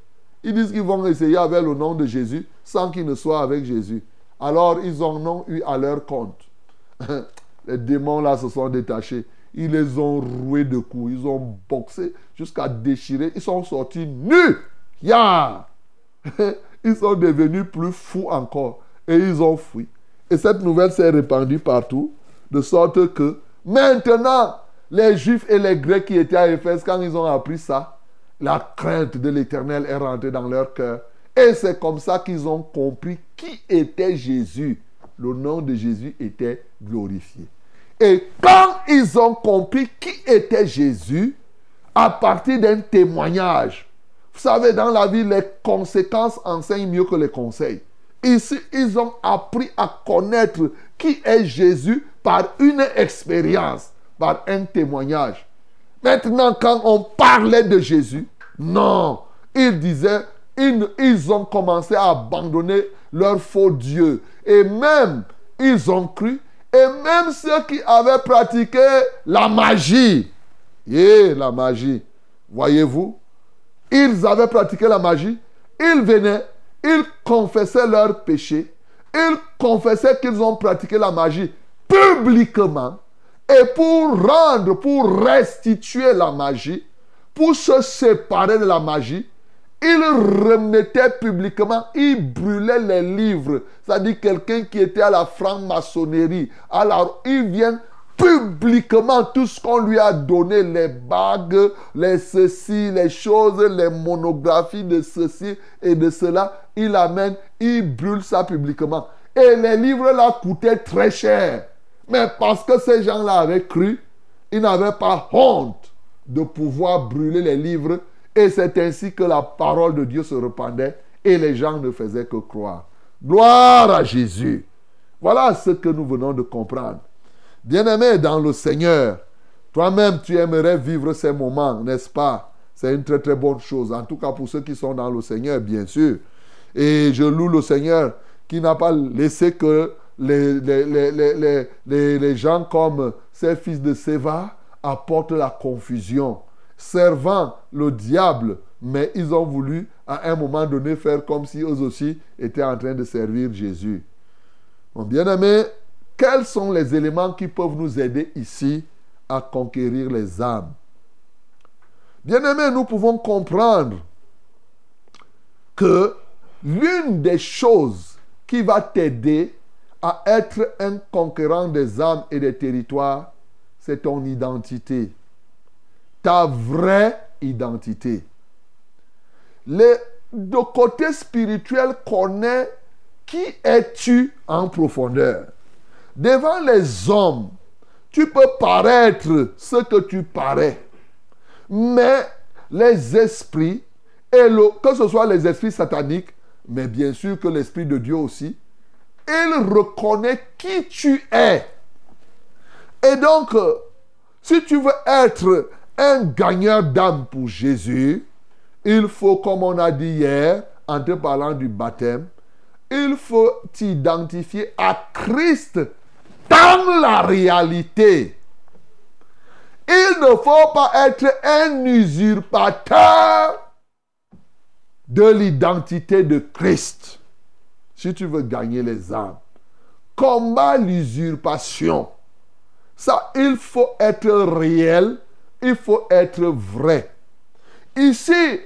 ils disent qu'ils vont essayer avec le nom de Jésus sans qu'ils ne soient avec Jésus. Alors ils en ont eu à leur compte. Les démons là se sont détachés. Ils les ont roués de coups. Ils ont boxé jusqu'à déchirer. Ils sont sortis nus. Ya! Ils sont devenus plus fous encore. Et ils ont fui. Et cette nouvelle s'est répandue partout. De sorte que maintenant, les Juifs et les Grecs qui étaient à Éphèse, quand ils ont appris ça, la crainte de l'Éternel est rentrée dans leur cœur. Et c'est comme ça qu'ils ont compris qui était Jésus. Le nom de Jésus était glorifié. Et quand ils ont compris qui était Jésus, à partir d'un témoignage, vous savez, dans la vie, les conséquences enseignent mieux que les conseils. Ici, ils ont appris à connaître qui est Jésus par une expérience, par un témoignage. Maintenant, quand on parlait de Jésus, non, ils disaient, ils, ont commencé à abandonner leur faux Dieu. Et même, ils ont cru. Et même ceux qui avaient pratiqué la magie, et la magie, voyez-vous, ils avaient pratiqué la magie, ils venaient, ils confessaient leurs péchés, ils confessaient qu'ils ont pratiqué la magie publiquement, et pour rendre, pour restituer la magie, pour se séparer de la magie, il remettait publiquement, il brûlait les livres. C'est-à-dire quelqu'un qui était à la franc-maçonnerie. Alors, il vient publiquement tout ce qu'on lui a donné, les bagues, les ceci, les choses, les monographies de ceci et de cela, il amène, il brûle ça publiquement. Et les livres là coûtaient très cher. Mais parce que ces gens-là avaient cru, ils n'avaient pas honte de pouvoir brûler les livres. Et c'est ainsi que la parole de Dieu se répandait et les gens ne faisaient que croire. Gloire à Jésus. Voilà ce que nous venons de comprendre. Bien-aimé dans le Seigneur, toi-même tu aimerais vivre ces moments, n'est-ce pas? C'est une très très bonne chose. En tout cas pour ceux qui sont dans le Seigneur, bien sûr. Et je loue le Seigneur qui n'a pas laissé que les, les, les, les, gens comme ces fils de Séva apportent la confusion, servant le diable, mais ils ont voulu à un moment donné faire comme si eux aussi étaient en train de servir Jésus. Mon bien-aimé, quels sont les éléments qui peuvent nous aider ici à conquérir les âmes? Bien-aimé, nous pouvons comprendre que l'une des choses qui va t'aider à être un conquérant des âmes et des territoires, c'est ton identité. Ta vraie identité. Le, côté spirituel connaît qui es-tu en profondeur? Devant les hommes, tu peux paraître ce que tu parais. Mais les esprits, et le, que ce soit les esprits sataniques, mais bien sûr que l'Esprit de Dieu aussi, il reconnaît qui tu es. Et donc, si tu veux être un gagneur d'âme pour Jésus, il faut, comme on a dit hier, en te parlant du baptême, il faut t'identifier à Christ dans la réalité. Il ne faut pas être un usurpateur de l'identité de Christ. Si tu veux gagner les âmes, combat l'usurpation. Ça, il faut être réel, il faut être vrai. Ici,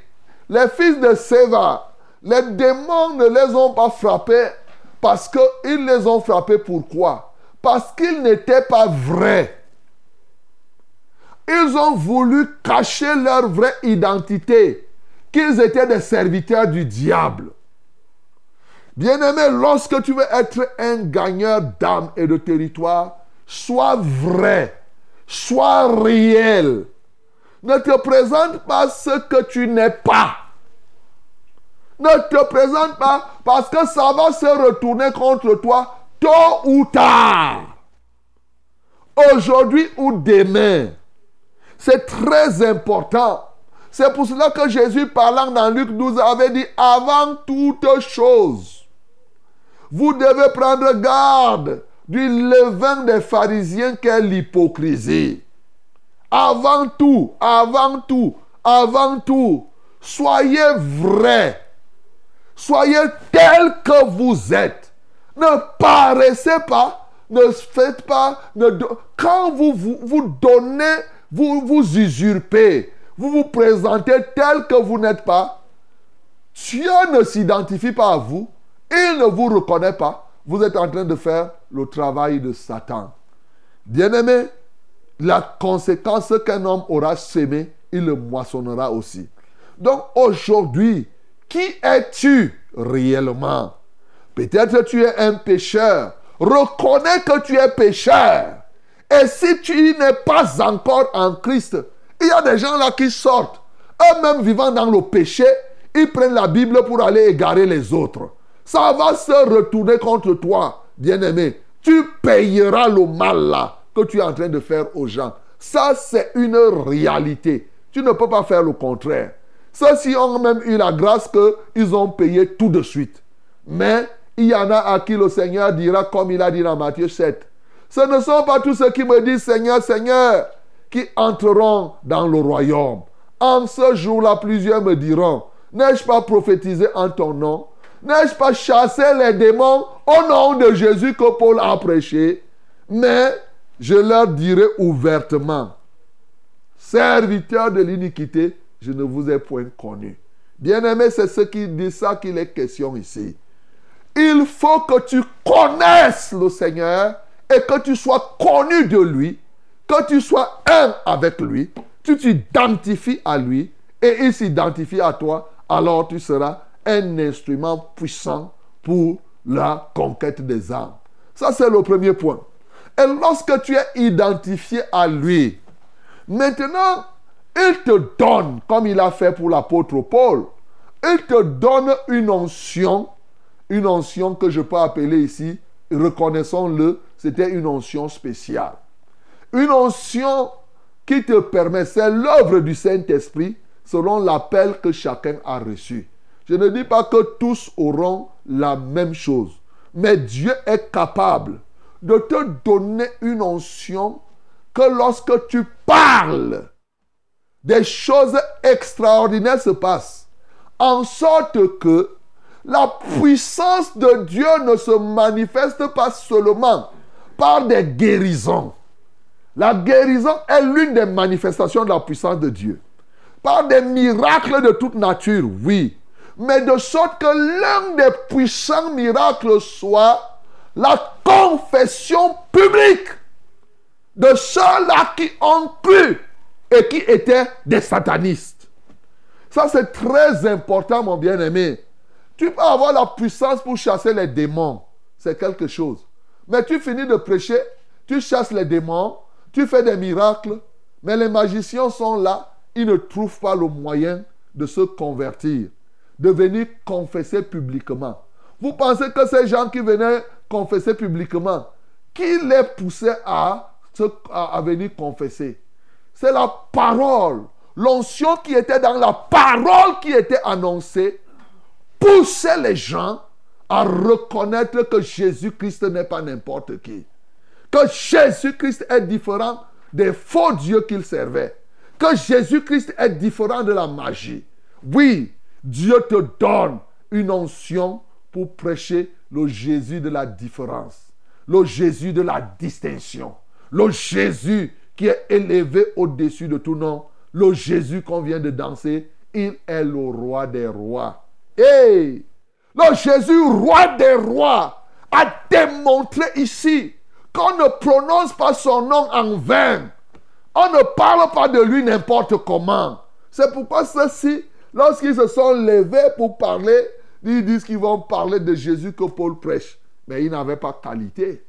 les fils de Séva, les démons ne les ont pas frappés parce qu'ils les ont frappés pourquoi Parce qu'ils n'étaient pas vrais. Ils ont voulu cacher leur vraie identité, qu'ils étaient des serviteurs du diable. Bien-aimé, lorsque tu veux être un gagneur d'âme et de territoire, sois vrai, sois réel. Ne te présente pas ce que tu n'es pas. Ne te présente pas parce que ça va se retourner contre toi tôt ou tard. Aujourd'hui ou demain. C'est très important. C'est pour cela que Jésus, parlant dans Luc 12, avait dit, avant toute chose, vous devez prendre garde du levain des pharisiens qu'est l'hypocrisie. Avant tout, avant tout, avant tout, soyez vrais. Soyez tel que vous êtes. Ne paraissez pas, ne faites pas, quand vous, vous vous donnez, vous vous usurpez, vous vous présentez tel que vous n'êtes pas, Dieu ne s'identifie pas à vous, il ne vous reconnaît pas, vous êtes en train de faire le travail de Satan. Bien-aimé, la conséquence qu'un homme aura semé, il le moissonnera aussi. Donc aujourd'hui, qui es-tu réellement? Peut-être tu es un pécheur. Reconnais que tu es pécheur. Et si tu n'es pas encore en Christ, il y a des gens là qui sortent. Eux-mêmes vivant dans le péché, ils prennent la Bible pour aller égarer les autres. Ça va se retourner contre toi, bien-aimé. Tu payeras le mal là que tu es en train de faire aux gens. Ça, c'est une réalité. Tu ne peux pas faire le contraire. Ceux-ci ont même eu la grâce qu'ils ont payé tout de suite. Mais il y en a à qui le Seigneur dira, comme il a dit dans Matthieu 7, ce ne sont pas tous ceux qui me disent Seigneur, Seigneur, qui entreront dans le royaume. En ce jour-là, plusieurs me diront, n'ai-je pas prophétisé en ton nom N'ai-je pas chassé les démons au nom de Jésus que Paul a prêché? Mais je leur dirai ouvertement, serviteurs de l'iniquité, je ne vous ai point connu. Bien-aimé, c'est ce qui dit ça qu'il est question ici. Il faut que tu connaisses le Seigneur et que tu sois connu de lui, que tu sois un avec lui, tu t'identifies à lui et il s'identifie à toi, alors tu seras un instrument puissant pour la conquête des âmes. Ça, c'est le premier point. Et lorsque tu es identifié à lui, maintenant, il te donne, comme il a fait pour l'apôtre Paul, il te donne une onction, une onction que je peux appeler ici, reconnaissons-le, c'était une onction spéciale. Une onction qui te permet, c'est l'œuvre du Saint-Esprit selon l'appel que chacun a reçu. Je ne dis pas que tous auront la même chose, mais Dieu est capable de te donner une onction que lorsque tu parles, des choses extraordinaires se passent, en sorte que la puissance de Dieu ne se manifeste pas seulement par des guérisons. La guérison est l'une des manifestations de la puissance de Dieu. Par des miracles de toute nature, oui. Mais de sorte que l'un des puissants miracles soit la confession publique de ceux-là qui ont cru et qui étaient des satanistes. Ça, c'est très important, mon bien-aimé. Tu peux avoir la puissance pour chasser les démons. C'est quelque chose. Mais tu finis de prêcher, tu chasses les démons, tu fais des miracles, mais les magiciens sont là, ils ne trouvent pas le moyen de se convertir, de venir confesser publiquement. Vous pensez que ces gens qui venaient confesser publiquement, qui les poussait à, à, venir confesser? C'est la parole. L'onction qui était dans la parole qui était annoncée poussait les gens à reconnaître que Jésus-Christ n'est pas n'importe qui. Que Jésus-Christ est différent des faux dieux qu'il servait. Que Jésus-Christ est différent de la magie. Oui, Dieu te donne une onction pour prêcher le Jésus de la différence, le Jésus de la distinction, le Jésus qui est élevé au-dessus de tout nom, le Jésus qu'on vient de danser. Il est le roi des rois. Et le Jésus, roi des rois, a démontré ici qu'on ne prononce pas son nom en vain. On ne parle pas de lui n'importe comment. C'est pourquoi ceux-ci, lorsqu'ils se sont levés pour parler, ils disent qu'ils vont parler de Jésus que Paul prêche. Mais ils n'avaient pas qualité.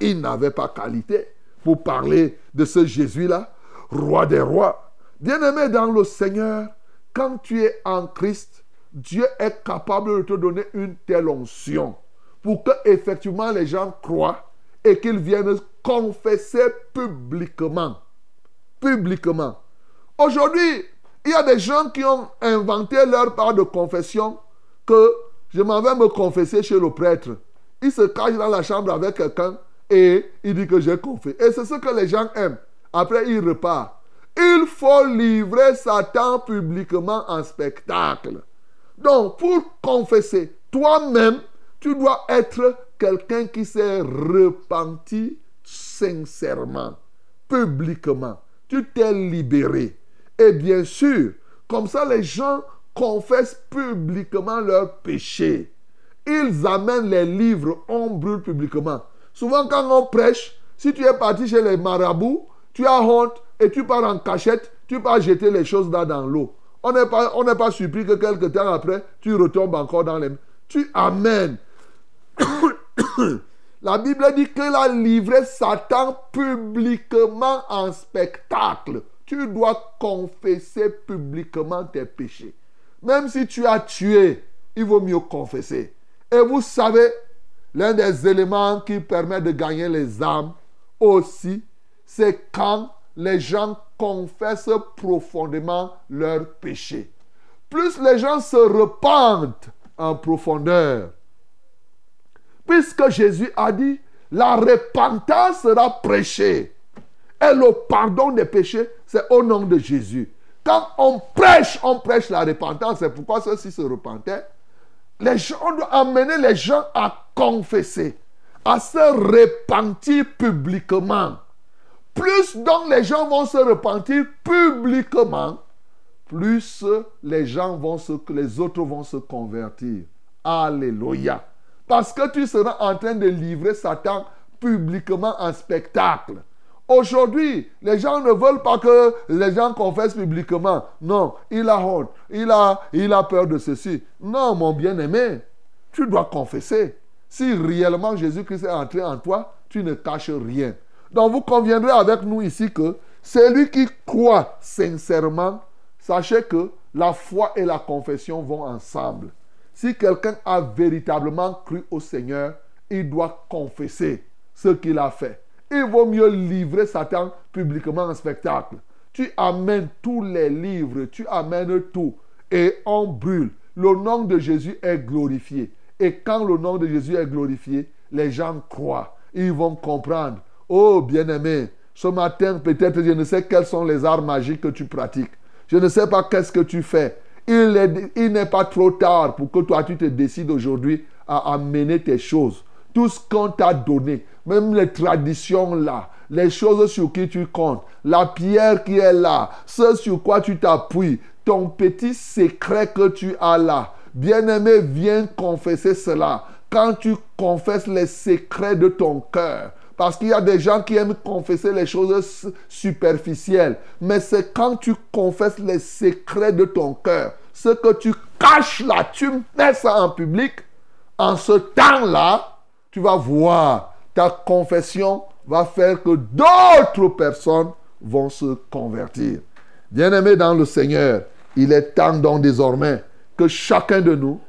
Ils n'avaient pas qualité pour parler de ce Jésus-là, roi des rois. Bien-aimé dans le Seigneur, quand tu es en Christ, Dieu est capable de te donner une telle onction pour que effectivement les gens croient et qu'ils viennent confesser publiquement. Publiquement. Aujourd'hui, il y a des gens qui ont inventé leur part de confession que je m'en vais me confesser chez le prêtre. Il se cache dans la chambre avec quelqu'un et il dit que j'ai confessé. Et c'est ce que les gens aiment. Après, il repart. Il faut livrer Satan publiquement en spectacle. Donc, pour confesser, toi-même, tu dois être quelqu'un qui s'est repenti sincèrement, publiquement. Tu t'es libéré. Et bien sûr, comme ça, les gens confessent publiquement leurs péchés. Ils amènent les livres, on brûle publiquement. Souvent, quand on prêche, si tu es parti chez les marabouts, tu as honte et tu pars en cachette, tu pars jeter les choses là dans l'eau. On n'est pas, pas surpris que quelque temps après, tu retombes encore dans les... Tu amènes. La Bible dit qu'il a livré Satan publiquement en spectacle. Tu dois confesser publiquement tes péchés. Même si tu as tué, il vaut mieux confesser. Et vous savez, l'un des éléments qui permet de gagner les âmes aussi, c'est quand les gens confessent profondément leurs péchés. Plus les gens se repentent en profondeur. Puisque Jésus a dit, la repentance sera prêchée. Et le pardon des péchés, c'est au nom de Jésus. Quand on prêche, on prêche la repentance. C'est pourquoi ceux-ci se repentaient. On doit amener les gens à confesser, à se repentir publiquement. Plus donc les gens vont se repentir publiquement, plus les gens vont se, les autres vont se convertir. Alléluia. Parce que tu seras en train de livrer Satan publiquement en spectacle. Aujourd'hui, les gens ne veulent pas que les gens confessent publiquement. Non, il a honte, il a, il a peur de ceci. Non, mon bien-aimé, tu dois confesser. Si réellement Jésus-Christ est entré en toi, tu ne caches rien. Donc vous conviendrez avec nous ici que celui qui croit sincèrement, sachez que la foi et la confession vont ensemble. Si quelqu'un a véritablement cru au Seigneur, il doit confesser ce qu'il a fait. Il vaut mieux livrer Satan publiquement en spectacle. Tu amènes tous les livres, tu amènes tout et on brûle. Le nom de Jésus est glorifié. Et quand le nom de Jésus est glorifié, les gens croient. Ils vont comprendre. Oh bien-aimé, ce matin peut-être je ne sais quels sont les arts magiques que tu pratiques. Je ne sais pas qu'est-ce que tu fais. Il est- il n'est pas trop tard pour que toi tu te décides aujourd'hui à amener tes choses. Tout ce qu'on t'a donné, même les traditions là, les choses sur qui tu comptes, la pierre qui est là, ce sur quoi tu t'appuies, ton petit secret que tu as là. Bien-aimé, viens confesser cela. Quand tu confesses les secrets de ton cœur, parce qu'il y a des gens qui aiment confesser les choses superficielles. Mais c'est quand tu confesses les secrets de ton cœur, ce que tu caches là, tu mets ça en public. En ce temps-là, tu vas voir, ta confession va faire que d'autres personnes vont se convertir. Bien-aimés dans le Seigneur, il est temps donc désormais que chacun de nous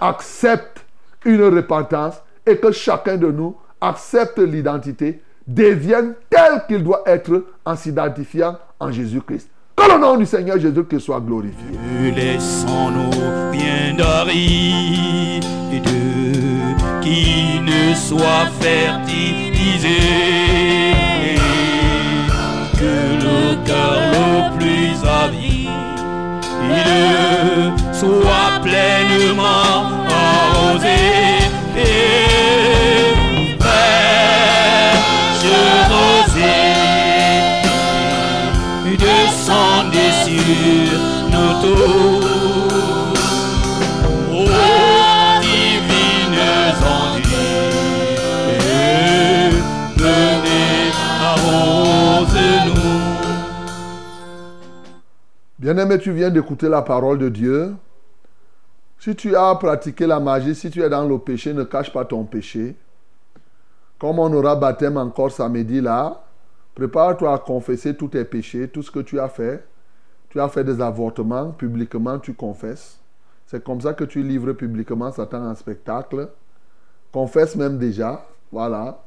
accepte une repentance et que chacun de nous accepte l'identité, devienne tel qu'il doit être en s'identifiant en Jésus-Christ. Que le nom du Seigneur Jésus-Christ soit glorifié. Qui ne soient fertilisés. Que le cœur le plus avide soit pleinement arrosé. Rosée descendez sur nos tours. Bien-aimé, tu viens d'écouter la parole de Dieu. Si tu as pratiqué la magie, si tu es dans le péché, ne cache pas ton péché. Comme on aura baptême encore samedi là, prépare-toi à confesser tous tes péchés, tout ce que tu as fait. Tu as fait des avortements, publiquement tu confesses. C'est comme ça que tu livres publiquement Satan en spectacle. Confesse même déjà, voilà.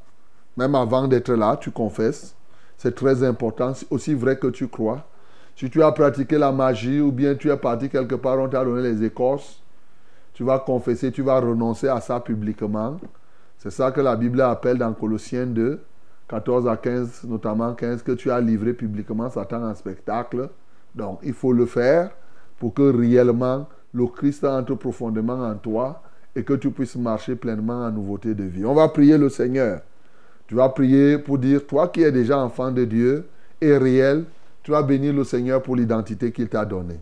Même avant d'être là, tu confesses. C'est très important, aussi vrai que tu crois. Si tu as pratiqué la magie ou bien tu es parti quelque part, on t'a donné les écorces, tu vas confesser, tu vas renoncer à ça publiquement. C'est ça que la Bible appelle dans Colossiens 2, 14 à 15, notamment 15, que tu as livré publiquement Satan en spectacle. Donc, il faut le faire pour que réellement le Christ entre profondément en toi et que tu puisses marcher pleinement en nouveauté de vie. On va prier le Seigneur. Tu vas prier pour dire, toi qui es déjà enfant de Dieu et réel, tu vas bénir le Seigneur pour l'identité qu'il t'a donnée.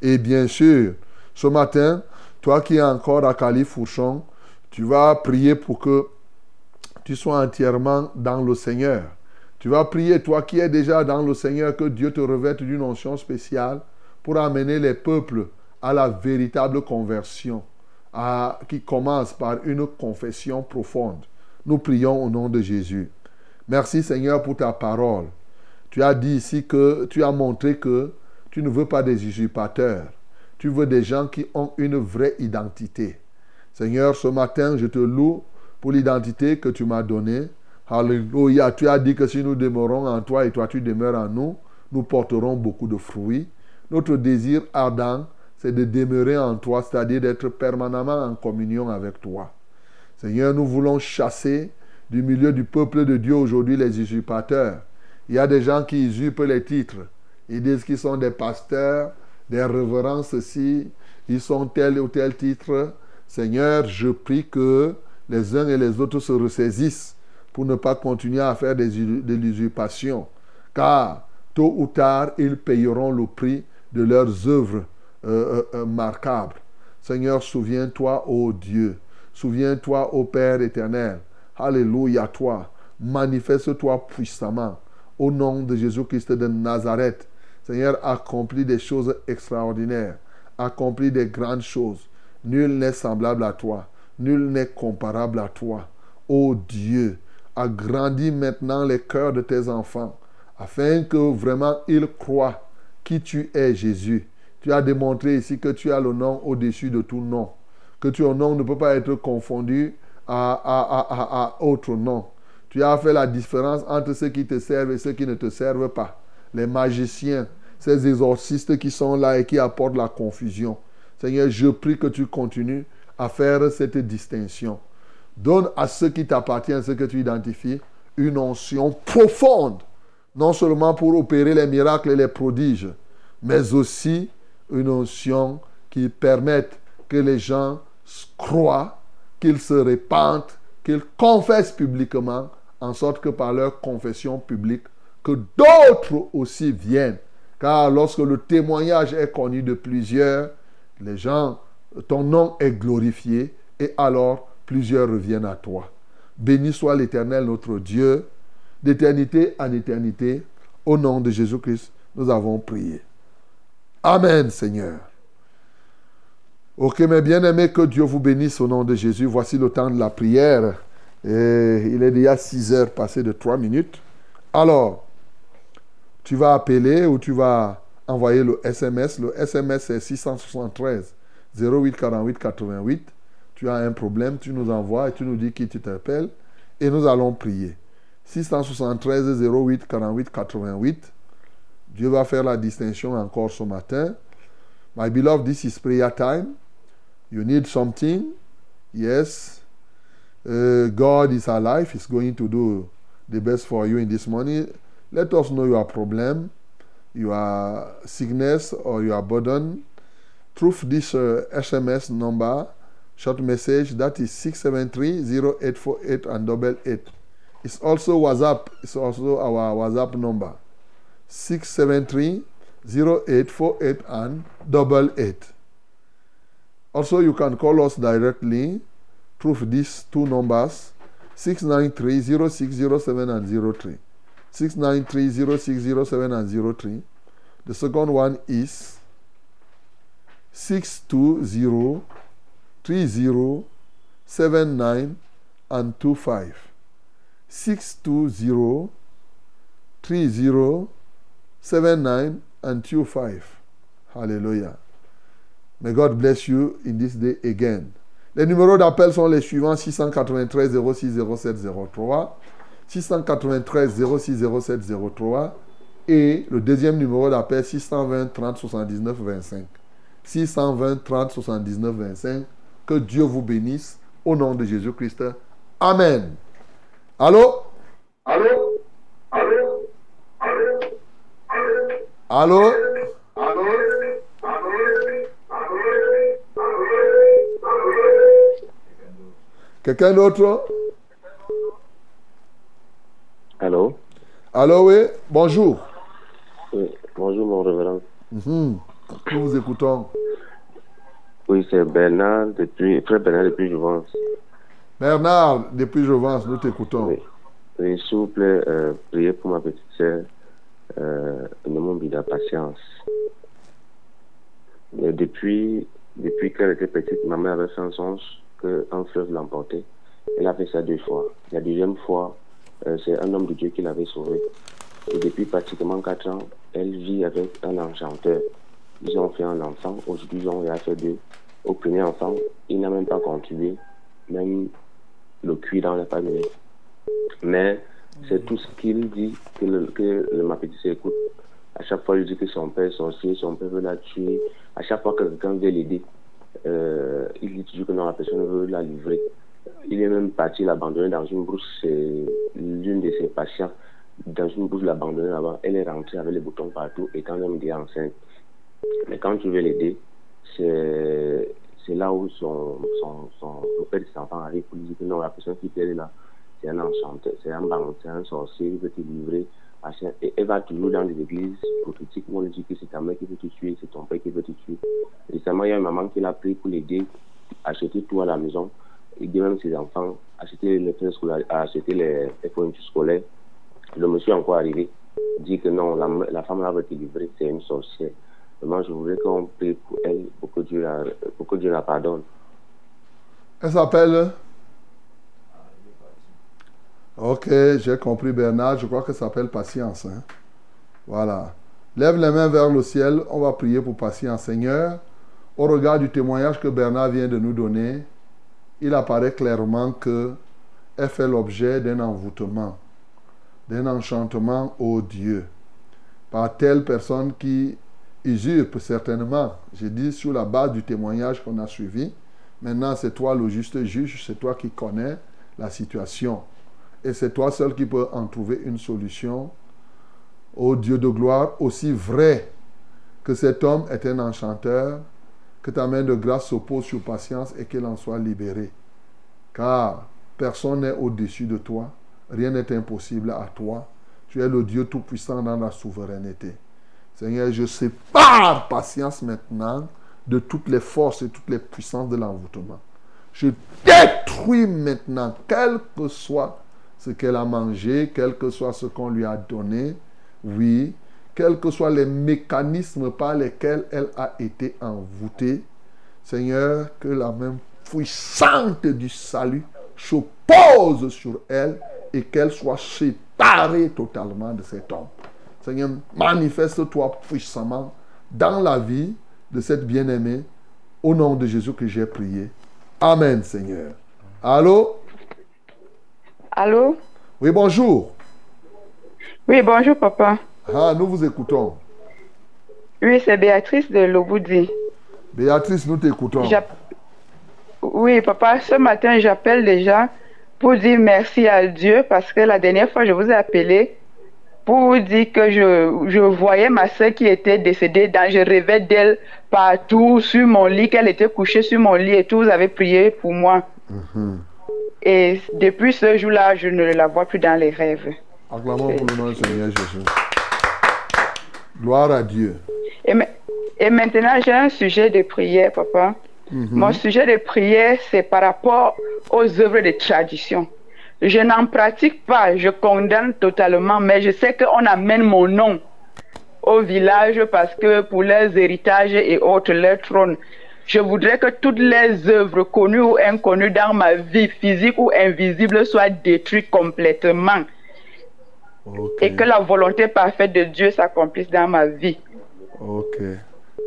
Et bien sûr, ce matin, toi qui es encore à Califourchon, tu vas prier pour que tu sois entièrement dans le Seigneur. Tu vas prier, toi qui es déjà dans le Seigneur, que Dieu te revête d'une onction spéciale pour amener les peuples à la véritable conversion, qui commence par une confession profonde. Nous prions au nom de Jésus. Merci Seigneur pour ta parole. Tu as dit ici que tu as montré que tu ne veux pas des usurpateurs. Tu veux des gens qui ont une vraie identité. Seigneur, ce matin, je te loue pour l'identité que tu m'as donnée. Alléluia. Tu as dit que si nous demeurons en toi et toi tu demeures en nous, nous porterons beaucoup de fruits. Notre désir ardent, c'est de demeurer en toi, c'est-à-dire d'être permanemment en communion avec toi. Seigneur, nous voulons chasser du milieu du peuple de Dieu aujourd'hui les usurpateurs. Il y a des gens qui usurpent les titres. Ils disent qu'ils sont des pasteurs, des révérends ceci, ils sont tel ou tel titre. Seigneur, je prie que les uns et les autres se ressaisissent pour ne pas continuer à faire des, de l'usurpation. Car tôt ou tard, ils payeront le prix de leurs œuvres euh, euh, euh, marquables. Seigneur, souviens-toi, ô Dieu. Souviens-toi, ô Père éternel. Alléluia, toi. Manifeste-toi puissamment. Au nom de Jésus-Christ de Nazareth. Seigneur, accomplis des choses extraordinaires. Accomplis des grandes choses. Nul n'est semblable à toi. Nul n'est comparable à toi. Ô Dieu, agrandis maintenant les cœurs de tes enfants, afin que vraiment ils croient qui tu es, Jésus. Tu as démontré ici que tu as le nom au-dessus de tout nom, que ton nom ne peut pas être confondu à, à, à, à autre nom. Tu as fait la différence entre ceux qui te servent et ceux qui ne te servent pas. Les magiciens, ces exorcistes qui sont là et qui apportent la confusion. Seigneur, je prie que tu continues à faire cette distinction. Donne à ceux qui t'appartiennent, ceux que tu identifies, une onction profonde, non seulement pour opérer les miracles et les prodiges, mais aussi une onction qui permette que les gens croient, qu'ils se répandent, qu'ils confessent publiquement, en sorte que par leur confession publique, que d'autres aussi viennent. Car lorsque le témoignage est connu de plusieurs, les gens, ton nom est glorifié et alors plusieurs reviennent à toi. Béni soit l'Éternel notre Dieu, d'éternité en éternité. Au nom de Jésus-Christ, nous avons prié. Amen, Seigneur. Ok, mes bien-aimés, que Dieu vous bénisse au nom de Jésus. Voici le temps de la prière. Et il est déjà 6 heures passées de 3 minutes. Alors, tu vas appeler ou tu vas envoyer le SMS. Le SMS c'est 673 08 48 88. Tu as un problème, tu nous envoies et tu nous dis qui tu t'appelles et nous allons prier. 673 08 48 88. Dieu va faire la distinction encore ce matin. My beloved, this is prayer time. You need something? Yes. Uh, God is alive. He's going to do the best for you in this morning. Let us know your problem, your sickness, or your burden. Through this uh, SMS number, short message, that is 673-0848 and double eight. It's also WhatsApp. It's also our WhatsApp number. 673-0848 and double eight. Also, you can call us directly through these two numbers 693-0607 and 03. 693-0607 and 03. The second one is 620 30 79 and 25. 620 30 79 and 25. Hallelujah. May God bless you in this day again. Les numéros d'appel sont les suivants 693 06 07 03, 693 06 07 03 et le deuxième numéro d'appel 620 30 79 25. 620 30 79 25. Que Dieu vous bénisse au nom de Jésus-Christ. Amen. Allô? Allô? Allô? Allô? Quelqu'un d'autre? Allô? Allô, oui? Bonjour. Oui, bonjour mon révérend. Mhm. Nous vous écoutons. Oui, c'est Bernard depuis, frère Bernard depuis Jouvence. Bernard, depuis Jovence, nous t'écoutons. Oui. Oui, s'il vous plaît, euh, priez pour ma petite sœur, euh, nommons Bida Patience. Mais depuis, depuis qu'elle était petite, ma mère avait fait un songe qu'un fleuve l'emportait. Elle a fait ça deux fois. La deuxième fois, euh, c'est un homme de Dieu qui l'avait sauvée. Et depuis pratiquement quatre ans, elle vit avec un enchanteur. Ils ont fait un enfant. Aujourd'hui, ils ont fait deux. Au premier enfant, il n'a même pas contribué. Même le cuir n'est pas donné. Mais c'est tout ce qu'il dit que, le, que le- ma petite écoute. À chaque fois, il dit que son père est sorcier, son père veut la tuer. À chaque fois que quelqu'un veut l'aider, euh, il dit que non, la personne veut la livrer. Il est même parti l'abandonner dans une brousse. C'est l'une de ses patients. Dans une brousse, l'abandonner là-bas. Elle est rentrée avec les boutons partout quand même dit enceinte. Mais quand tu veux l'aider, c'est là où son, son, son, père de ses enfants arrive pour lui dire que non, la personne qui t'aide là, c'est un enchanteur, c'est un bandit, c'est un sorcier, il veut te livrer. Et elle va toujours dans les églises prophétiques où on dit que c'est ta mère qui veut te tuer, c'est ton père qui veut te tuer. Récemment, il y a une maman qui l'a pris pour l'aider à acheter tout à la maison, aider même ses enfants, acheter les acheter les, les scolaires. Le monsieur est encore arrivé, dit que non, la, la femme là va te livrer, c'est une sorcière. Vraiment, je voudrais qu'on prie pour elle, pour que Dieu la, pour que Dieu la pardonne. Elle s'appelle Ok, j'ai compris Bernard. Je crois que ça s'appelle patience. hein. Voilà. Lève les mains vers le ciel. On va prier pour patience. Seigneur, au regard du témoignage que Bernard vient de nous donner, il apparaît clairement que elle fait l'objet d'un envoûtement, d'un enchantement au Dieu, par telle personne qui usurpe certainement, j'ai dit sur la base du témoignage qu'on a suivi. Maintenant, c'est toi le juste juge, c'est toi qui connais la situation. Et c'est toi seul qui peux en trouver une solution. Ô Dieu de gloire, aussi vrai que cet homme est un enchanteur, que ta main de grâce se pose sur patience et qu'il en soit libéré. Car personne n'est au-dessus de toi, rien n'est impossible à toi. Tu es le Dieu tout-puissant dans la souveraineté. Seigneur, je sépare patience maintenant de toutes les forces et toutes les puissances de l'envoûtement. Je détruis maintenant, quel que soit ce qu'elle a mangé, quel que soit ce qu'on lui a donné, oui, quels que soient les mécanismes par lesquels elle a été envoûtée, Seigneur, que la main puissante du salut se pose sur elle et qu'elle soit séparée totalement de cet homme. Seigneur, manifeste-toi puissamment dans la vie de cette bien-aimée, au nom de Jésus que j'ai prié. Amen, Seigneur. Allô? Allô? Oui, bonjour. Oui, bonjour papa. Ah, nous vous écoutons. Oui, c'est Béatrice de Loboudi. Béatrice, nous t'écoutons. Oui, papa, ce matin, j'appelle déjà pour dire merci à Dieu parce que la dernière fois, je vous ai appelé pour vous dire que je, je voyais ma soeur qui était décédée, dans, je rêvais d'elle partout sur mon lit, qu'elle était couchée sur mon lit et tout, vous avez prié pour moi. Et depuis ce jour-là, je ne la vois plus dans les rêves. Acclamons pour le nom du Seigneur Jésus. Gloire à Dieu. Et, ma- et maintenant, j'ai un sujet de prière, papa. Mon sujet de prière, c'est par rapport aux œuvres de tradition. Je n'en pratique pas, je condamne totalement, mais je sais qu'on amène mon nom au village parce que pour leurs héritages et autres, leur trône. Je voudrais que toutes les œuvres connues ou inconnues dans ma vie, physique ou invisible, soient détruites complètement et que la volonté parfaite de Dieu s'accomplisse dans ma vie. Ok.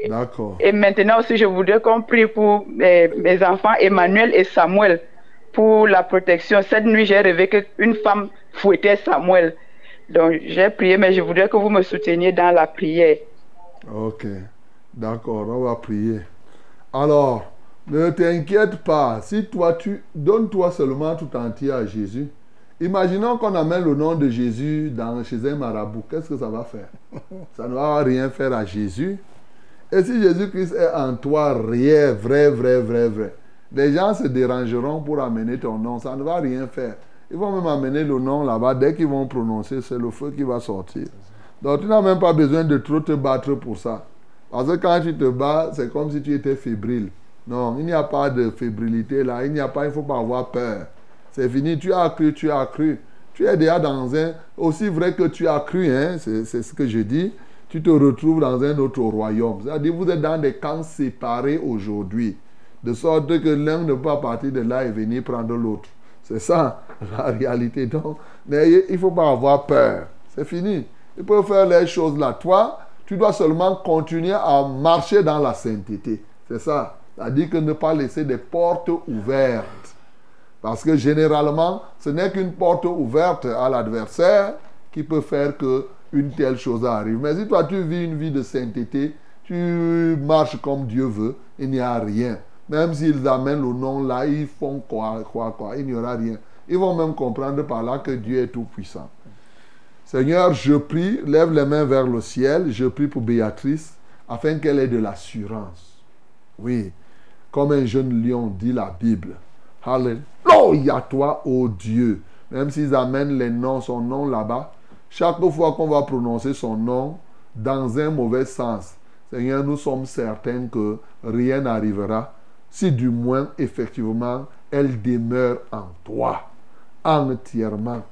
D'accord. Et maintenant aussi, je voudrais qu'on prie pour eh, mes enfants Emmanuel et Samuel pour la protection. Cette nuit, j'ai rêvé qu'une femme fouettait Samuel. Donc, j'ai prié, mais je voudrais que vous me souteniez dans la prière. Ok. D'accord, on va prier. Alors, ne t'inquiète pas. Si toi, tu donnes-toi seulement tout entier à Jésus. Imaginons qu'on amène le nom de Jésus dans, chez un marabout. Qu'est-ce que ça va faire? Ça ne va rien faire à Jésus. Et si Jésus-Christ est en toi, rien, vrai, vrai, vrai, vrai, les gens se dérangeront pour amener ton nom. Ça ne va rien faire. Ils vont même amener le nom là-bas. Dès qu'ils vont prononcer, c'est le feu qui va sortir. Donc tu n'as même pas besoin de trop te battre pour ça. Parce que quand tu te bats, c'est comme si tu étais fébrile. Non, il n'y a pas de fébrilité là. Il n'y a pas, il ne faut pas avoir peur. C'est fini. Tu as cru, tu as cru. Tu es déjà dans un... Aussi vrai que tu as cru, hein, c'est ce que je dis, tu te retrouves dans un autre royaume. C'est-à-dire vous êtes dans des camps séparés aujourd'hui. De sorte que l'un ne peut pas partir de là et venir prendre l'autre. C'est ça la réalité. Donc, il ne faut pas avoir peur. C'est fini. Il peut faire les choses là. Toi, tu dois seulement continuer à marcher dans la sainteté. C'est ça. C'est-à-dire que ne pas laisser des portes ouvertes. Parce que généralement, ce n'est qu'une porte ouverte à l'adversaire qui peut faire que une telle chose arrive. Mais si toi tu vis une vie de sainteté, tu marches comme Dieu veut, il n'y a rien. Même s'ils amènent le nom là, ils font quoi, quoi, quoi, il n'y aura rien. Ils vont même comprendre par là que Dieu est tout puissant. Seigneur, je prie, lève les mains vers le ciel, je prie pour Béatrice, afin qu'elle ait de l'assurance. Oui, comme un jeune lion dit la Bible. Alléluia toi, ô Dieu. Même s'ils amènent les noms, son nom là-bas, chaque fois qu'on va prononcer son nom dans un mauvais sens, Seigneur, nous sommes certains que rien n'arrivera si du moins effectivement elle demeure en toi entièrement.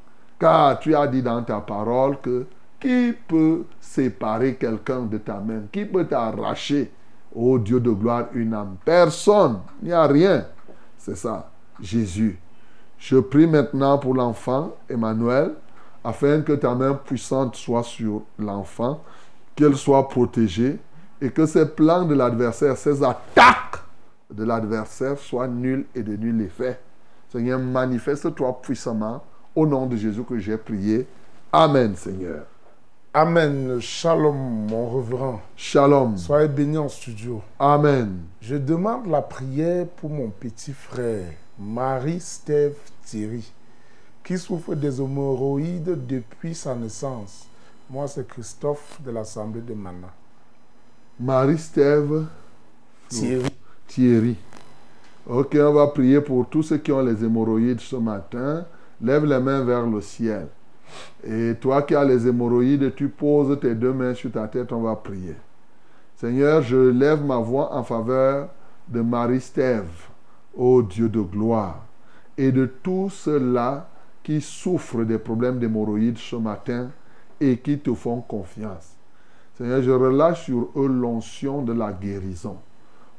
Car tu as dit dans ta parole que qui peut séparer quelqu'un de ta main? Qui peut t'arracher, ô Dieu de gloire, une âme Personne. Il n'y a rien. C'est ça, Jésus. Je prie maintenant pour l'enfant, Emmanuel, afin que ta main puissante soit sur l'enfant, qu'elle soit protégée et que ces plans de l'adversaire, ces attaques de l'adversaire soient nuls et de nul effet. Seigneur, manifeste-toi puissamment au nom de Jésus que j'ai prié. Amen, Seigneur. Amen. Shalom, mon reverend. Shalom. Soyez bénis en studio. Amen. Je demande la prière pour mon petit frère, Marie-Stève Thierry, qui souffre des hémorroïdes depuis sa naissance. Moi, c'est Christophe de l'Assemblée de Mana. Marie-Stève Thierry. Thierry. Ok, on va prier pour tous ceux qui ont les hémorroïdes ce matin. Lève les mains vers le ciel. Et toi qui as les hémorroïdes, tu poses tes deux mains sur ta tête, on va prier. Seigneur, je lève ma voix en faveur de Marie-Stève, ô Dieu de gloire, et de tous ceux-là qui souffrent des problèmes d'hémorroïdes ce matin et qui te font confiance. Seigneur, je relâche sur eux l'onction de la guérison.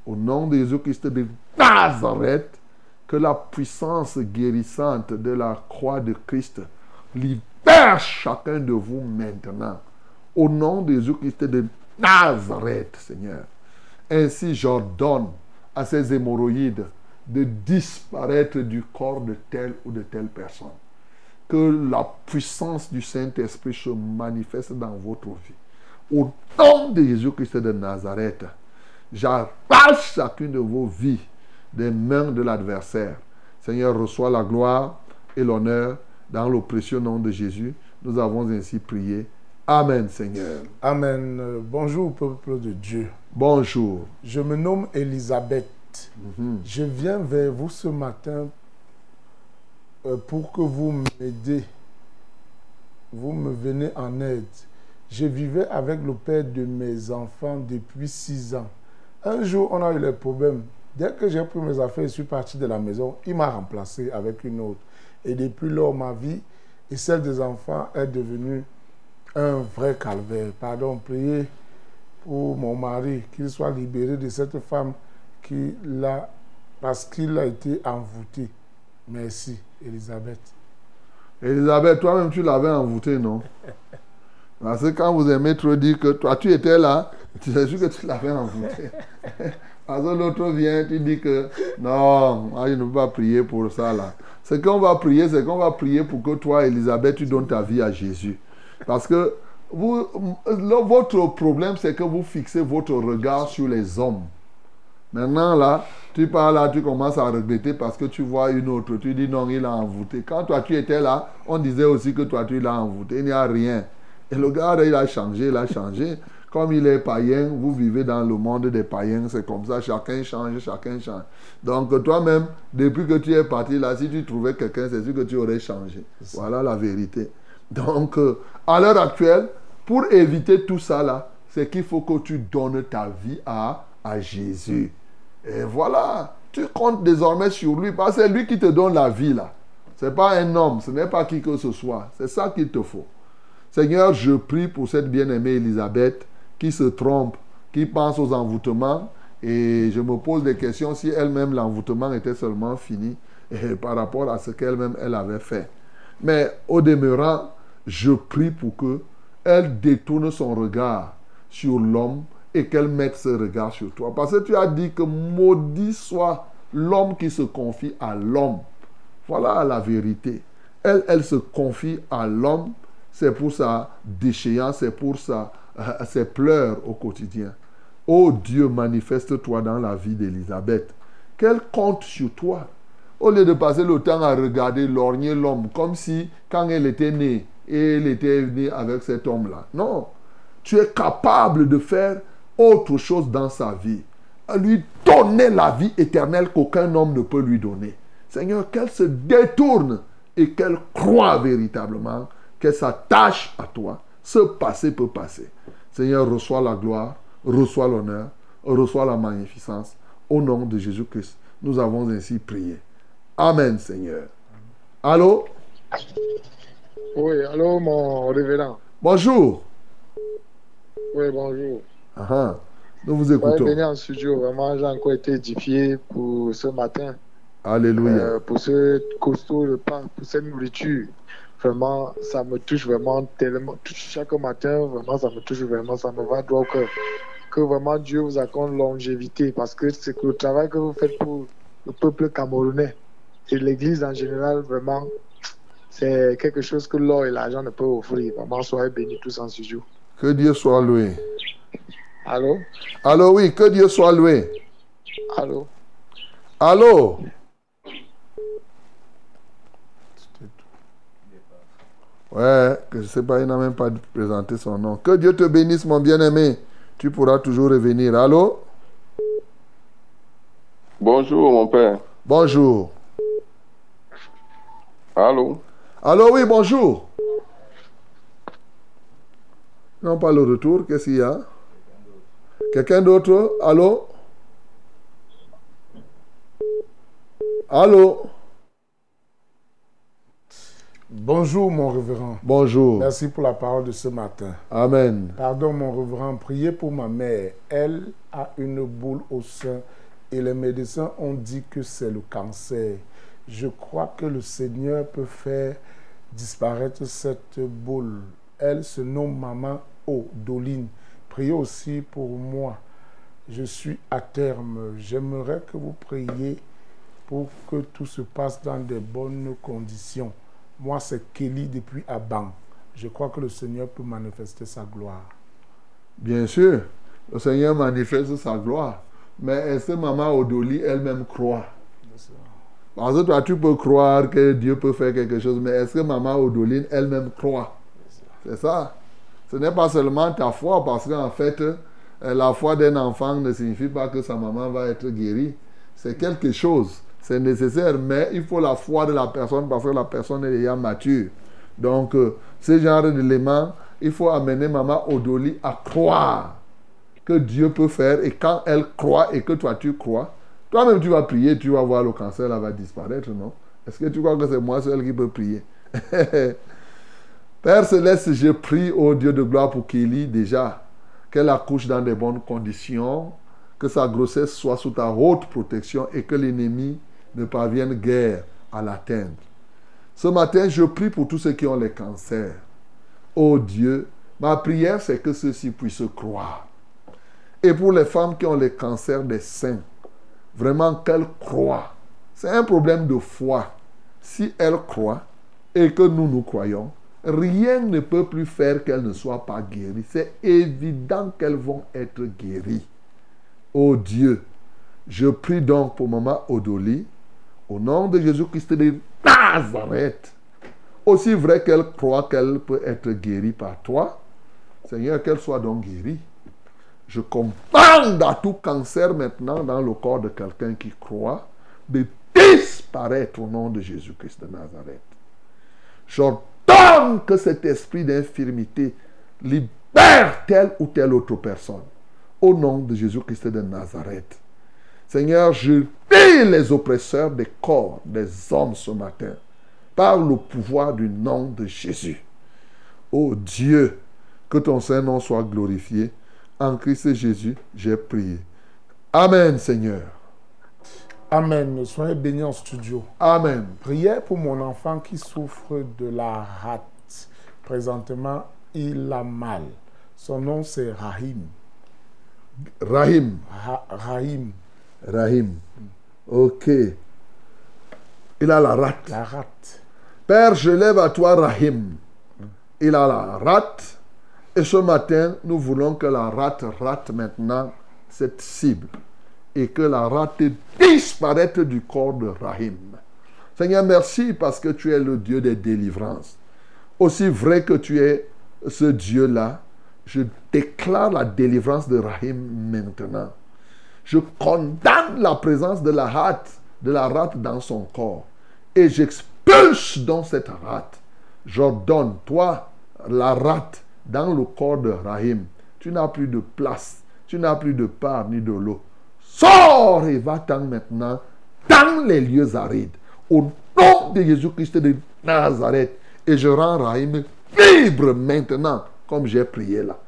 Au nom de Jésus-Christ de Nazareth, que la puissance guérissante de la croix de Christ libère chacun de vous maintenant. Au nom de Jésus-Christ de Nazareth, Seigneur. Ainsi, j'ordonne à ces hémorroïdes de disparaître du corps de telle ou de telle personne. Que la puissance du Saint-Esprit se manifeste dans votre vie. Au nom de Jésus-Christ de Nazareth, j'arrache chacune de vos vies des mains de l'adversaire. Seigneur, reçois la gloire et l'honneur dans le précieux nom de Jésus. Nous avons ainsi prié. Amen, Seigneur. Amen. Bonjour, peuple de Dieu. Bonjour. Je me nomme Elisabeth. Mhm. Je viens vers vous ce matin euh, pour que vous m'aidez. Vous me venez en aide. Je vivais avec le père de mes enfants depuis six ans. Un jour, on a eu les problèmes. Dès que j'ai pris mes affaires et suis parti de la maison, il m'a remplacé avec une autre. Et depuis lors, ma vie et celle des enfants est devenue un vrai calvaire. Pardon, priez pour mon mari, qu'il soit libéré de cette femme qui l'a, parce qu'il a été envoûté. Merci, Elisabeth. Elisabeth, toi-même, tu l'avais envoûté, non? Parce que quand vous aimez trop dire que toi, tu étais là, tu sûr que tu l'avais envoûté. L'autre vient, tu dis que non, moi, je ne peux pas prier pour ça là. Ce qu'on va prier, c'est qu'on va prier pour que toi, Elisabeth, tu donnes ta vie à Jésus. Parce que vous, votre problème, c'est que vous fixez votre regard sur les hommes. Maintenant, là, tu parles là, tu commences à regretter parce que tu vois une autre. Tu dis non, il a envoûté. Quand toi, tu étais là, on disait aussi que toi, tu l'as envoûté. Il n'y a rien. Et le gars, il a changé, il a changé. Comme il est païen, vous vivez dans le monde des païens, c'est comme ça, chacun change, chacun change. Donc toi-même, depuis que tu es parti là, si tu trouvais quelqu'un, c'est sûr que tu aurais changé. Voilà la vérité. Donc, euh, à l'heure actuelle, pour éviter tout ça là, c'est qu'il faut que tu donnes ta vie à, à Jésus. Et voilà, tu comptes désormais sur lui, parce que c'est lui qui te donne la vie là. Ce n'est pas un homme, ce n'est pas qui que ce soit. C'est ça qu'il te faut. Seigneur, je prie pour cette bien-aimée Elisabeth qui se trompe, qui pense aux envoûtements. Et je me pose des questions si elle-même l'envoûtement était seulement fini et par rapport à ce qu'elle-même elle avait fait. Mais au demeurant, je prie pour que elle détourne son regard sur l'homme et qu'elle mette ce regard sur toi. Parce que tu as dit que maudit soit l'homme qui se confie à l'homme. Voilà la vérité. Elle, elle se confie à l'homme, c'est pour sa déchéance, c'est pour sa, euh, ses pleurs au quotidien. Oh Dieu, manifeste-toi dans la vie d'Élisabeth. Qu'elle compte sur toi. Au lieu de passer le temps à regarder, lorgner l'homme, comme si quand elle était née, elle était née avec cet homme-là. Non, tu es capable de faire autre chose dans sa vie. À lui donner la vie éternelle qu'aucun homme ne peut lui donner. Seigneur, qu'elle se détourne et qu'elle croit véritablement qu'elle s'attache à toi. Ce passé peut passer. Seigneur, reçois la gloire, reçois l'honneur, reçois la magnificence. Au nom de Jésus-Christ, nous avons ainsi prié. Amen, Seigneur. Allô? Oui, allô, mon révérend. Bonjour. Oui, bonjour. Ah, ah. Nous vous écoutons. venir en studio, vraiment, j'ai encore été édifié pour ce matin, Alléluia. euh, pour ce costaud repas, pour cette nourriture. Vraiment, ça me touche vraiment tellement. Chaque matin, vraiment, ça me touche vraiment, ça me va droit au cœur. Que vraiment Dieu vous accorde longévité parce que c'est que le travail que vous faites pour le peuple camerounais et l'Église en général, vraiment, c'est quelque chose que l'or et l'argent ne peuvent offrir. Vraiment, soyez bénis tous en studio. Que Dieu soit loué. Allô? Allô, oui, que Dieu soit loué. Allô? Allô? Ouais, que je sais pas, il n'a même pas présenté son nom. Que Dieu te bénisse, mon bien-aimé. Tu pourras toujours revenir. Allô? Bonjour, mon père. Bonjour. Allô? Allô, oui, bonjour. Non, pas le retour. Qu'est-ce qu'il y a? Quelqu'un d'autre? Allô? Allô? Bonjour, mon révérend. Bonjour. Merci pour la parole de ce matin. Amen. Pardon, mon révérend, priez pour ma mère. Elle a une boule au sein et les médecins ont dit que c'est le cancer. Je crois que le Seigneur peut faire disparaître cette boule. Elle se nomme Maman Odoline. Priez aussi pour moi. Je suis à terme. J'aimerais que vous priez pour que tout se passe dans de bonnes conditions. Moi, c'est Kelly depuis Aban. Je crois que le Seigneur peut manifester sa gloire. Bien sûr, le Seigneur manifeste sa gloire. Mais est-ce que Maman Odoli elle-même croit? Parce que toi, tu peux croire que Dieu peut faire quelque chose, mais est-ce que Maman Odoline elle-même croit? C'est ça. Ce n'est pas seulement ta foi, parce qu'en fait, euh, la foi d'un enfant ne signifie pas que sa maman va être guérie. C'est quelque chose. C'est nécessaire, mais il faut la foi de la personne parce que la personne est déjà mature. Donc, euh, ce genre d'éléments, il faut amener Maman Odoli à croire que Dieu peut faire. Et quand elle croit et que toi tu crois, toi-même tu vas prier, tu vas voir le cancer là va disparaître, non? Est-ce que tu crois que c'est moi seul qui peux prier? Père Céleste, je prie au Dieu de gloire pour Kelly déjà, qu'elle accouche dans de bonnes conditions, que sa grossesse soit sous ta haute protection et que l'ennemi ne parvienne guère à l'atteindre. Ce matin, je prie pour tous ceux qui ont les cancers. Oh Dieu, ma prière, c'est que ceux-ci puissent croire. Et pour les femmes qui ont les cancers des seins, vraiment qu'elles croient. C'est un problème de foi. Si elles croient et que nous nous croyons, rien ne peut plus faire qu'elles ne soient pas guéries. C'est évident qu'elles vont être guéries. Oh Dieu, je prie donc pour Maman Odoli, au nom de Jésus-Christ de Nazareth. Aussi vrai qu'elle croit qu'elle peut être guérie par toi, Seigneur, qu'elle soit donc guérie. Je commande à tout cancer maintenant dans le corps de quelqu'un qui croit de disparaître au nom de Jésus-Christ de Nazareth. J'ordonne que cet esprit d'infirmité libère telle ou telle autre personne au nom de Jésus-Christ de Nazareth. Seigneur, je prie les oppresseurs des corps des hommes ce matin par le pouvoir du nom de Jésus. Ô Dieu, que ton Saint-Nom soit glorifié. En Christ Jésus, j'ai prié. Amen, Seigneur. Amen. Soyez bénis en studio. Amen. Prière pour mon enfant qui souffre de la rate. Présentement, il a mal. Son nom, c'est Rahim. Rahim. Ra- Rahim. Rahim. Ok. Il a la rate. La rate. Père, je lève à toi Rahim. Il a la rate. Et ce matin, nous voulons que la rate rate maintenant cette cible. Et que la rate disparaisse du corps de Rahim. Seigneur, merci parce que tu es le Dieu des délivrances. Aussi vrai que tu es ce Dieu-là, je déclare la délivrance de Rahim maintenant. Je condamne la présence de la rate, de la rate dans son corps. Et j'expulse dans cette rate j'ordonne, toi, la rate, dans le corps de Rahim, tu n'as plus de place, tu n'as plus de part ni de l'eau. Sors et va-t'en maintenant dans les lieux arides. Au nom de Jésus-Christ de Nazareth. Et je rends Rahim libre maintenant, comme j'ai prié là.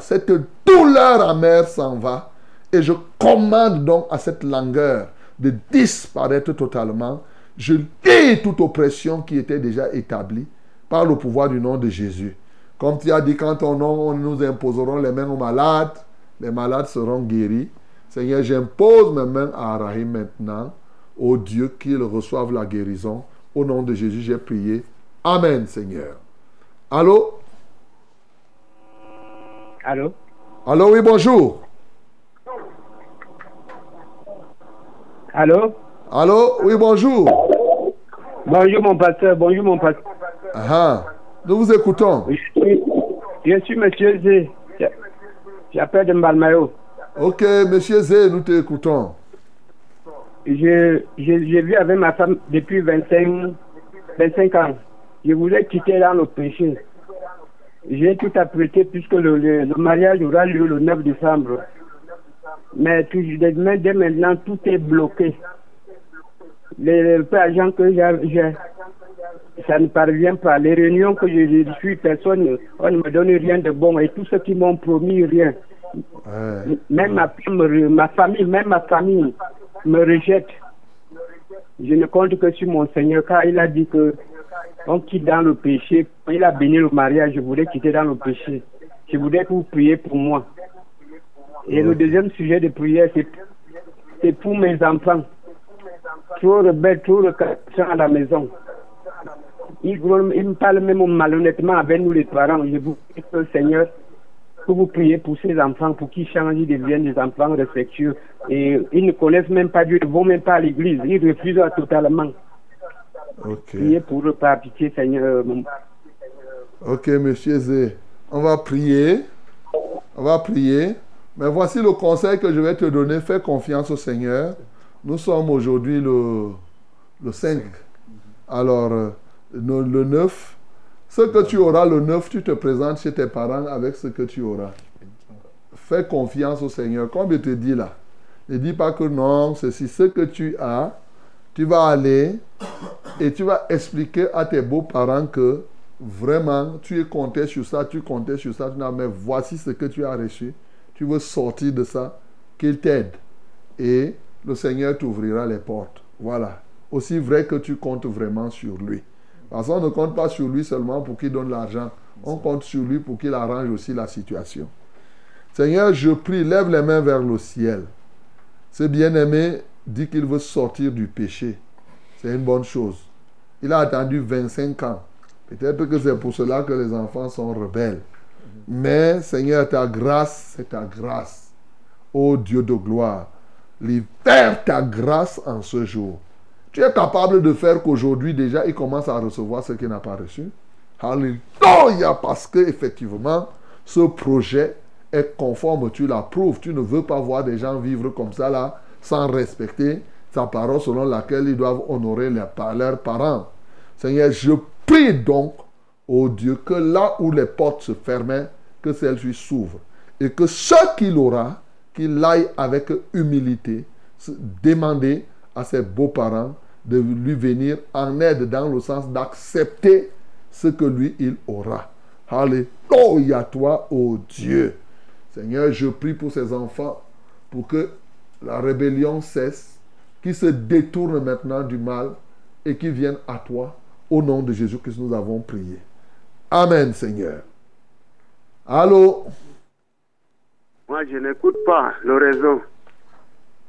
Cette douleur amère s'en va. Et je commande donc à cette langueur de disparaître totalement. Je lis toute oppression qui était déjà établie par le pouvoir du nom de Jésus. Comme tu as dit, quand ton nom, nous imposerons les mains aux malades, les malades seront guéris. Seigneur, j'impose mes mains à Rahim maintenant. Ô Dieu, qu'il reçoive la guérison. Au nom de Jésus, j'ai prié. Amen, Seigneur. Allô? Allô? Allô, oui, bonjour. Allô? Allô, oui, bonjour. Bonjour mon pasteur, bonjour mon pasteur. Ah, nous vous écoutons. Je suis, je suis monsieur Zé. J'appelle de Malmayo. Ok, monsieur Zé, nous t'écoutons. Je, je, je vis avec ma femme depuis 25, 25 ans. Je voulais quitter dans le péché. J'ai tout apprêté puisque le, le, le mariage aura lieu le 9 décembre. Mais tout, dès maintenant, tout est bloqué. Les, les agents que j'ai, ça ne parvient pas. Les réunions que je, je suis, personne, on ne me donne rien de bon. Et tous ceux qui m'ont promis rien. Ouais. Même ma, ma famille, même ma famille me rejette. Je ne compte que sur mon Seigneur, car il a dit que on quitte dans le péché. Il a béni le mariage, je voulais quitter dans le péché. Je voulais que vous priez pour moi. Et le deuxième sujet de prière, c'est pour mes enfants. Trop rebelles, trop recalcitrants à la maison. Ils, ils me parlent même malhonnêtement avec nous les parents. Je vous prie Seigneur que vous priez pour ces enfants, pour qu'ils changent, ils deviennent des enfants respectueux. Et ils ne connaissent même pas Dieu, ils ne vont même pas à l'église, ils refusent totalement. Ok. Priez pour eux par pitié, Seigneur. Ok, monsieur Zé. On va prier. On va prier. Mais voici le conseil que je vais te donner. Fais confiance au Seigneur. Nous sommes aujourd'hui le, le 5. Alors, euh, le, le 9. Ce que tu auras le 9, tu te présentes chez tes parents avec ce que tu auras. Fais confiance au Seigneur. Comme je te dis là? Ne dis pas que non, ceci, ce que tu as, tu vas aller et tu vas expliquer à tes beaux-parents que vraiment, tu es compté sur ça, tu comptais sur ça, tu n'as- mais voici ce que tu as reçu. Tu veux sortir de ça, qu'il t'aide. Et le Seigneur t'ouvrira les portes. Voilà. Aussi vrai que tu comptes vraiment sur lui. Parce qu'on ne compte pas sur lui seulement pour qu'il donne l'argent. On compte sur lui pour qu'il arrange aussi la situation. Seigneur, je prie, lève les mains vers le ciel. Ce bien-aimé dit qu'il veut sortir du péché. C'est une bonne chose. Il a attendu 25 ans. Peut-être que c'est pour cela que les enfants sont rebelles. Mais Seigneur, ta grâce, c'est ta grâce. Ô Dieu de gloire, libère ta grâce en ce jour. Tu es capable de faire qu'aujourd'hui déjà, il commence à recevoir ce qu'il n'a pas reçu. Alléluia, parce que effectivement, ce projet est conforme, tu l'approuves. Tu ne veux pas voir des gens vivre comme ça là, sans respecter sa parole selon laquelle ils doivent honorer leurs pa- leurs parents. Seigneur, je prie donc, ô Dieu, que là où les portes se fermaient, que celles-ci s'ouvrent. Et que ce qu'il aura, qu'il aille avec humilité, demander à ses beaux-parents de lui venir en aide dans le sens d'accepter ce que lui, il aura. Alléluia, toi, ô Dieu. Seigneur, je prie pour ces enfants, pour que la rébellion cesse, qu'ils se détournent maintenant du mal et qu'ils viennent à toi. Au nom de Jésus que nous avons prié. Amen, Seigneur. Allô? Moi, je n'écoute pas le réseau.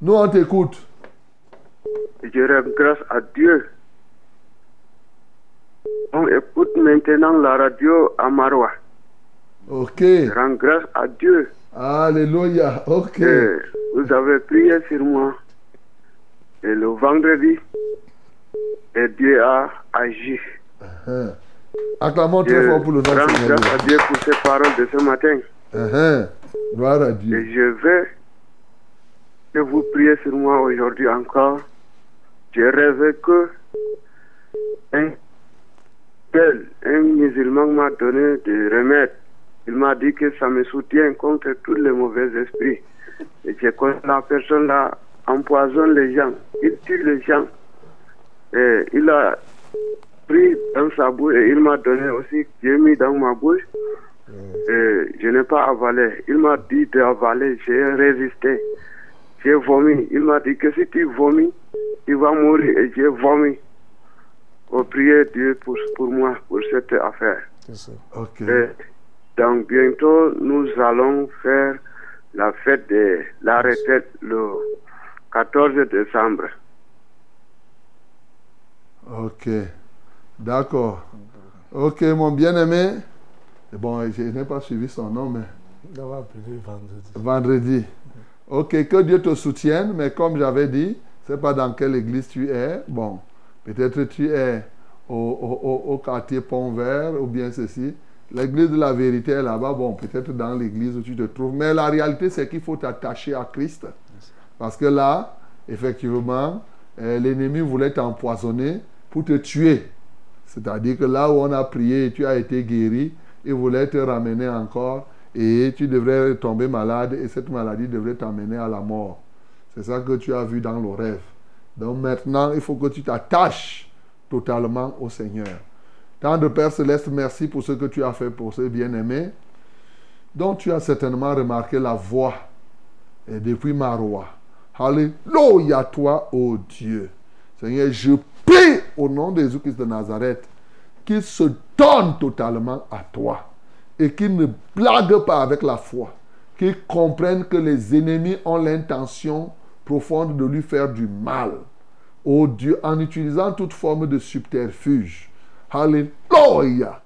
Nous, on t'écoute. Je rends grâce à Dieu. On écoute maintenant la radio à Marois. Ok. Je rends grâce à Dieu. Alléluia. Ok. Et vous avez prié sur moi. Et le vendredi, et Dieu a agi. Hein. Acclamons très fort pour le nom grâce à Dieu pour ces paroles de ce matin. Hein. Gloire à Dieu. Et je vais que vous priez sur moi aujourd'hui encore. Je rêve que un tel, un musulman m'a donné des remèdes. Il m'a dit que ça me soutient contre tous les mauvais esprits. Et c'est quand la personne là empoisonne les gens, il tue les gens. Et il a pris dans sa bouche et il m'a donné aussi, j'ai mis dans ma bouche. Et je n'ai pas avalé. Il m'a dit d'avaler, j'ai résisté. J'ai vomi. Il m'a dit que si tu vomis, tu vas mourir. Et j'ai vomi. Pour prier Dieu pour, pour moi, pour cette affaire. Ok. Et donc bientôt, nous allons faire la fête de la retraite le 14 décembre. Ok. D'accord. Ok, mon bien-aimé. Bon, je n'ai pas suivi son nom, mais On va appeler vendredi. vendredi. Ok, que Dieu te soutienne, mais comme j'avais dit, je ne sais pas dans quelle église tu es. Bon, peut-être tu es au, au- au- au quartier Pont Vert ou bien ceci. L'église de la vérité est là-bas. Bon, peut-être dans l'église où tu te trouves. Mais la réalité, c'est qu'il faut t'attacher à Christ. Parce que là, effectivement, euh, l'ennemi voulait t'empoisonner pour te tuer. C'est-à-dire que là où on a prié et tu as été guéri, il voulait te ramener encore et tu devrais tomber malade et cette maladie devrait t'amener à la mort. C'est ça que tu as vu dans le rêve. Donc maintenant, il faut que tu t'attaches totalement au Seigneur. Tant de Père Céleste, merci pour ce que tu as fait pour ce bien-aimé, dont tu as certainement remarqué la voix et depuis Marois. Alléluia toi, ô Dieu. Seigneur, je prie au nom de Jésus-Christ de Nazareth qu'il se donne totalement à toi et qu'il ne blague pas avec la foi, qu'il comprenne que les ennemis ont l'intention profonde de lui faire du mal. Ô Dieu, en utilisant toute forme de subterfuge. Alléluia.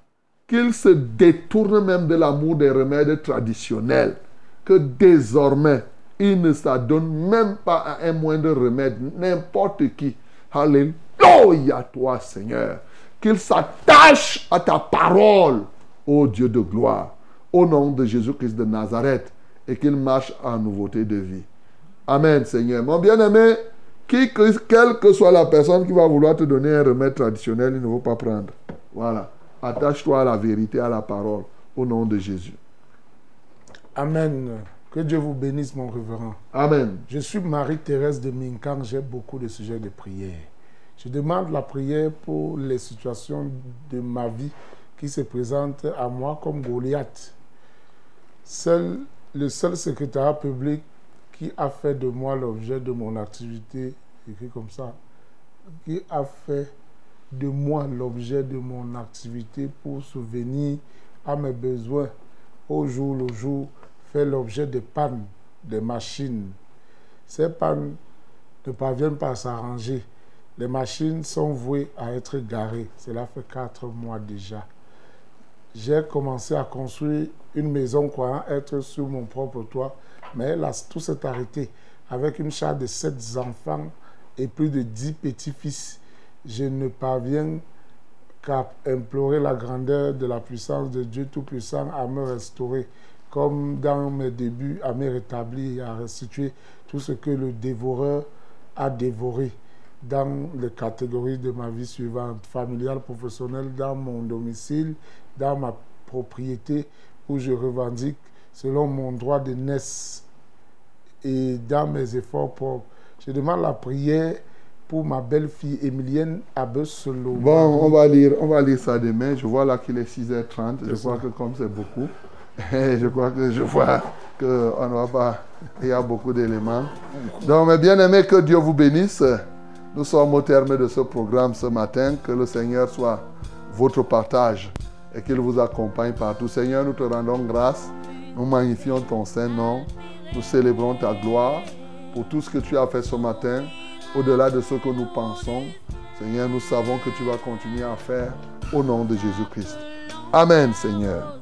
Qu'il se détourne même de l'amour des remèdes traditionnels. Que désormais, il ne s'adonne même pas à un moindre remède, n'importe qui. Alléluia, toi, Seigneur. Qu'il s'attache à ta parole, ô Dieu de gloire, au nom de Jésus-Christ de Nazareth, et qu'il marche en nouveauté de vie. Amen, Seigneur. Mon bien-aimé, qui que- quelle que soit la personne qui va vouloir te donner un remède traditionnel, il ne faut pas prendre. Voilà. Attache-toi à la vérité, à la parole, au nom de Jésus. Amen. Que Dieu vous bénisse, mon révérend. Amen. Je suis Marie-Thérèse de Minkan. J'ai beaucoup de sujets de prière. Je demande la prière pour les situations de ma vie qui se présentent à moi comme Goliath. Seul, le seul secrétariat public qui a fait de moi l'objet de mon activité, écrit comme ça, qui a fait de moi l'objet de mon activité pour souvenir à mes besoins au jour le jour, fait l'objet de pannes des machines. Ces pannes ne parviennent pas à s'arranger. Les machines sont vouées à être garées. Cela fait quatre mois déjà. J'ai commencé à construire une maison croyant être sur mon propre toit, mais là, tout s'est arrêté. Avec une charge de sept enfants et plus de dix petits-fils, je ne parviens qu'à implorer la grandeur de la puissance de Dieu Tout-Puissant à me restaurer, comme dans mes débuts, à me rétablir et à restituer tout ce que le dévoreur a dévoré dans les catégories de ma vie suivantes, familiale, professionnelle, dans mon domicile, dans ma propriété où je revendique selon mon droit de naissance et dans mes efforts propres. Je demande la prière pour ma belle-fille Emilienne Abesolo. Bon, on va lire, on va lire ça demain. Je vois là qu'il est 6h30. Je crois que comme c'est beaucoup, je crois que je vois qu'on ne va pas. Il y a beaucoup d'éléments. Donc, mes bien-aimés, que Dieu vous bénisse. Nous sommes au terme de ce programme ce matin. Que le Seigneur soit votre partage et qu'il vous accompagne partout. Seigneur, nous te rendons grâce. Nous magnifions ton Saint-Nom. Nous célébrons ta gloire pour tout ce que tu as fait ce matin, au-delà de ce que nous pensons. Seigneur, nous savons que tu vas continuer à faire au nom de Jésus-Christ. Amen, Seigneur.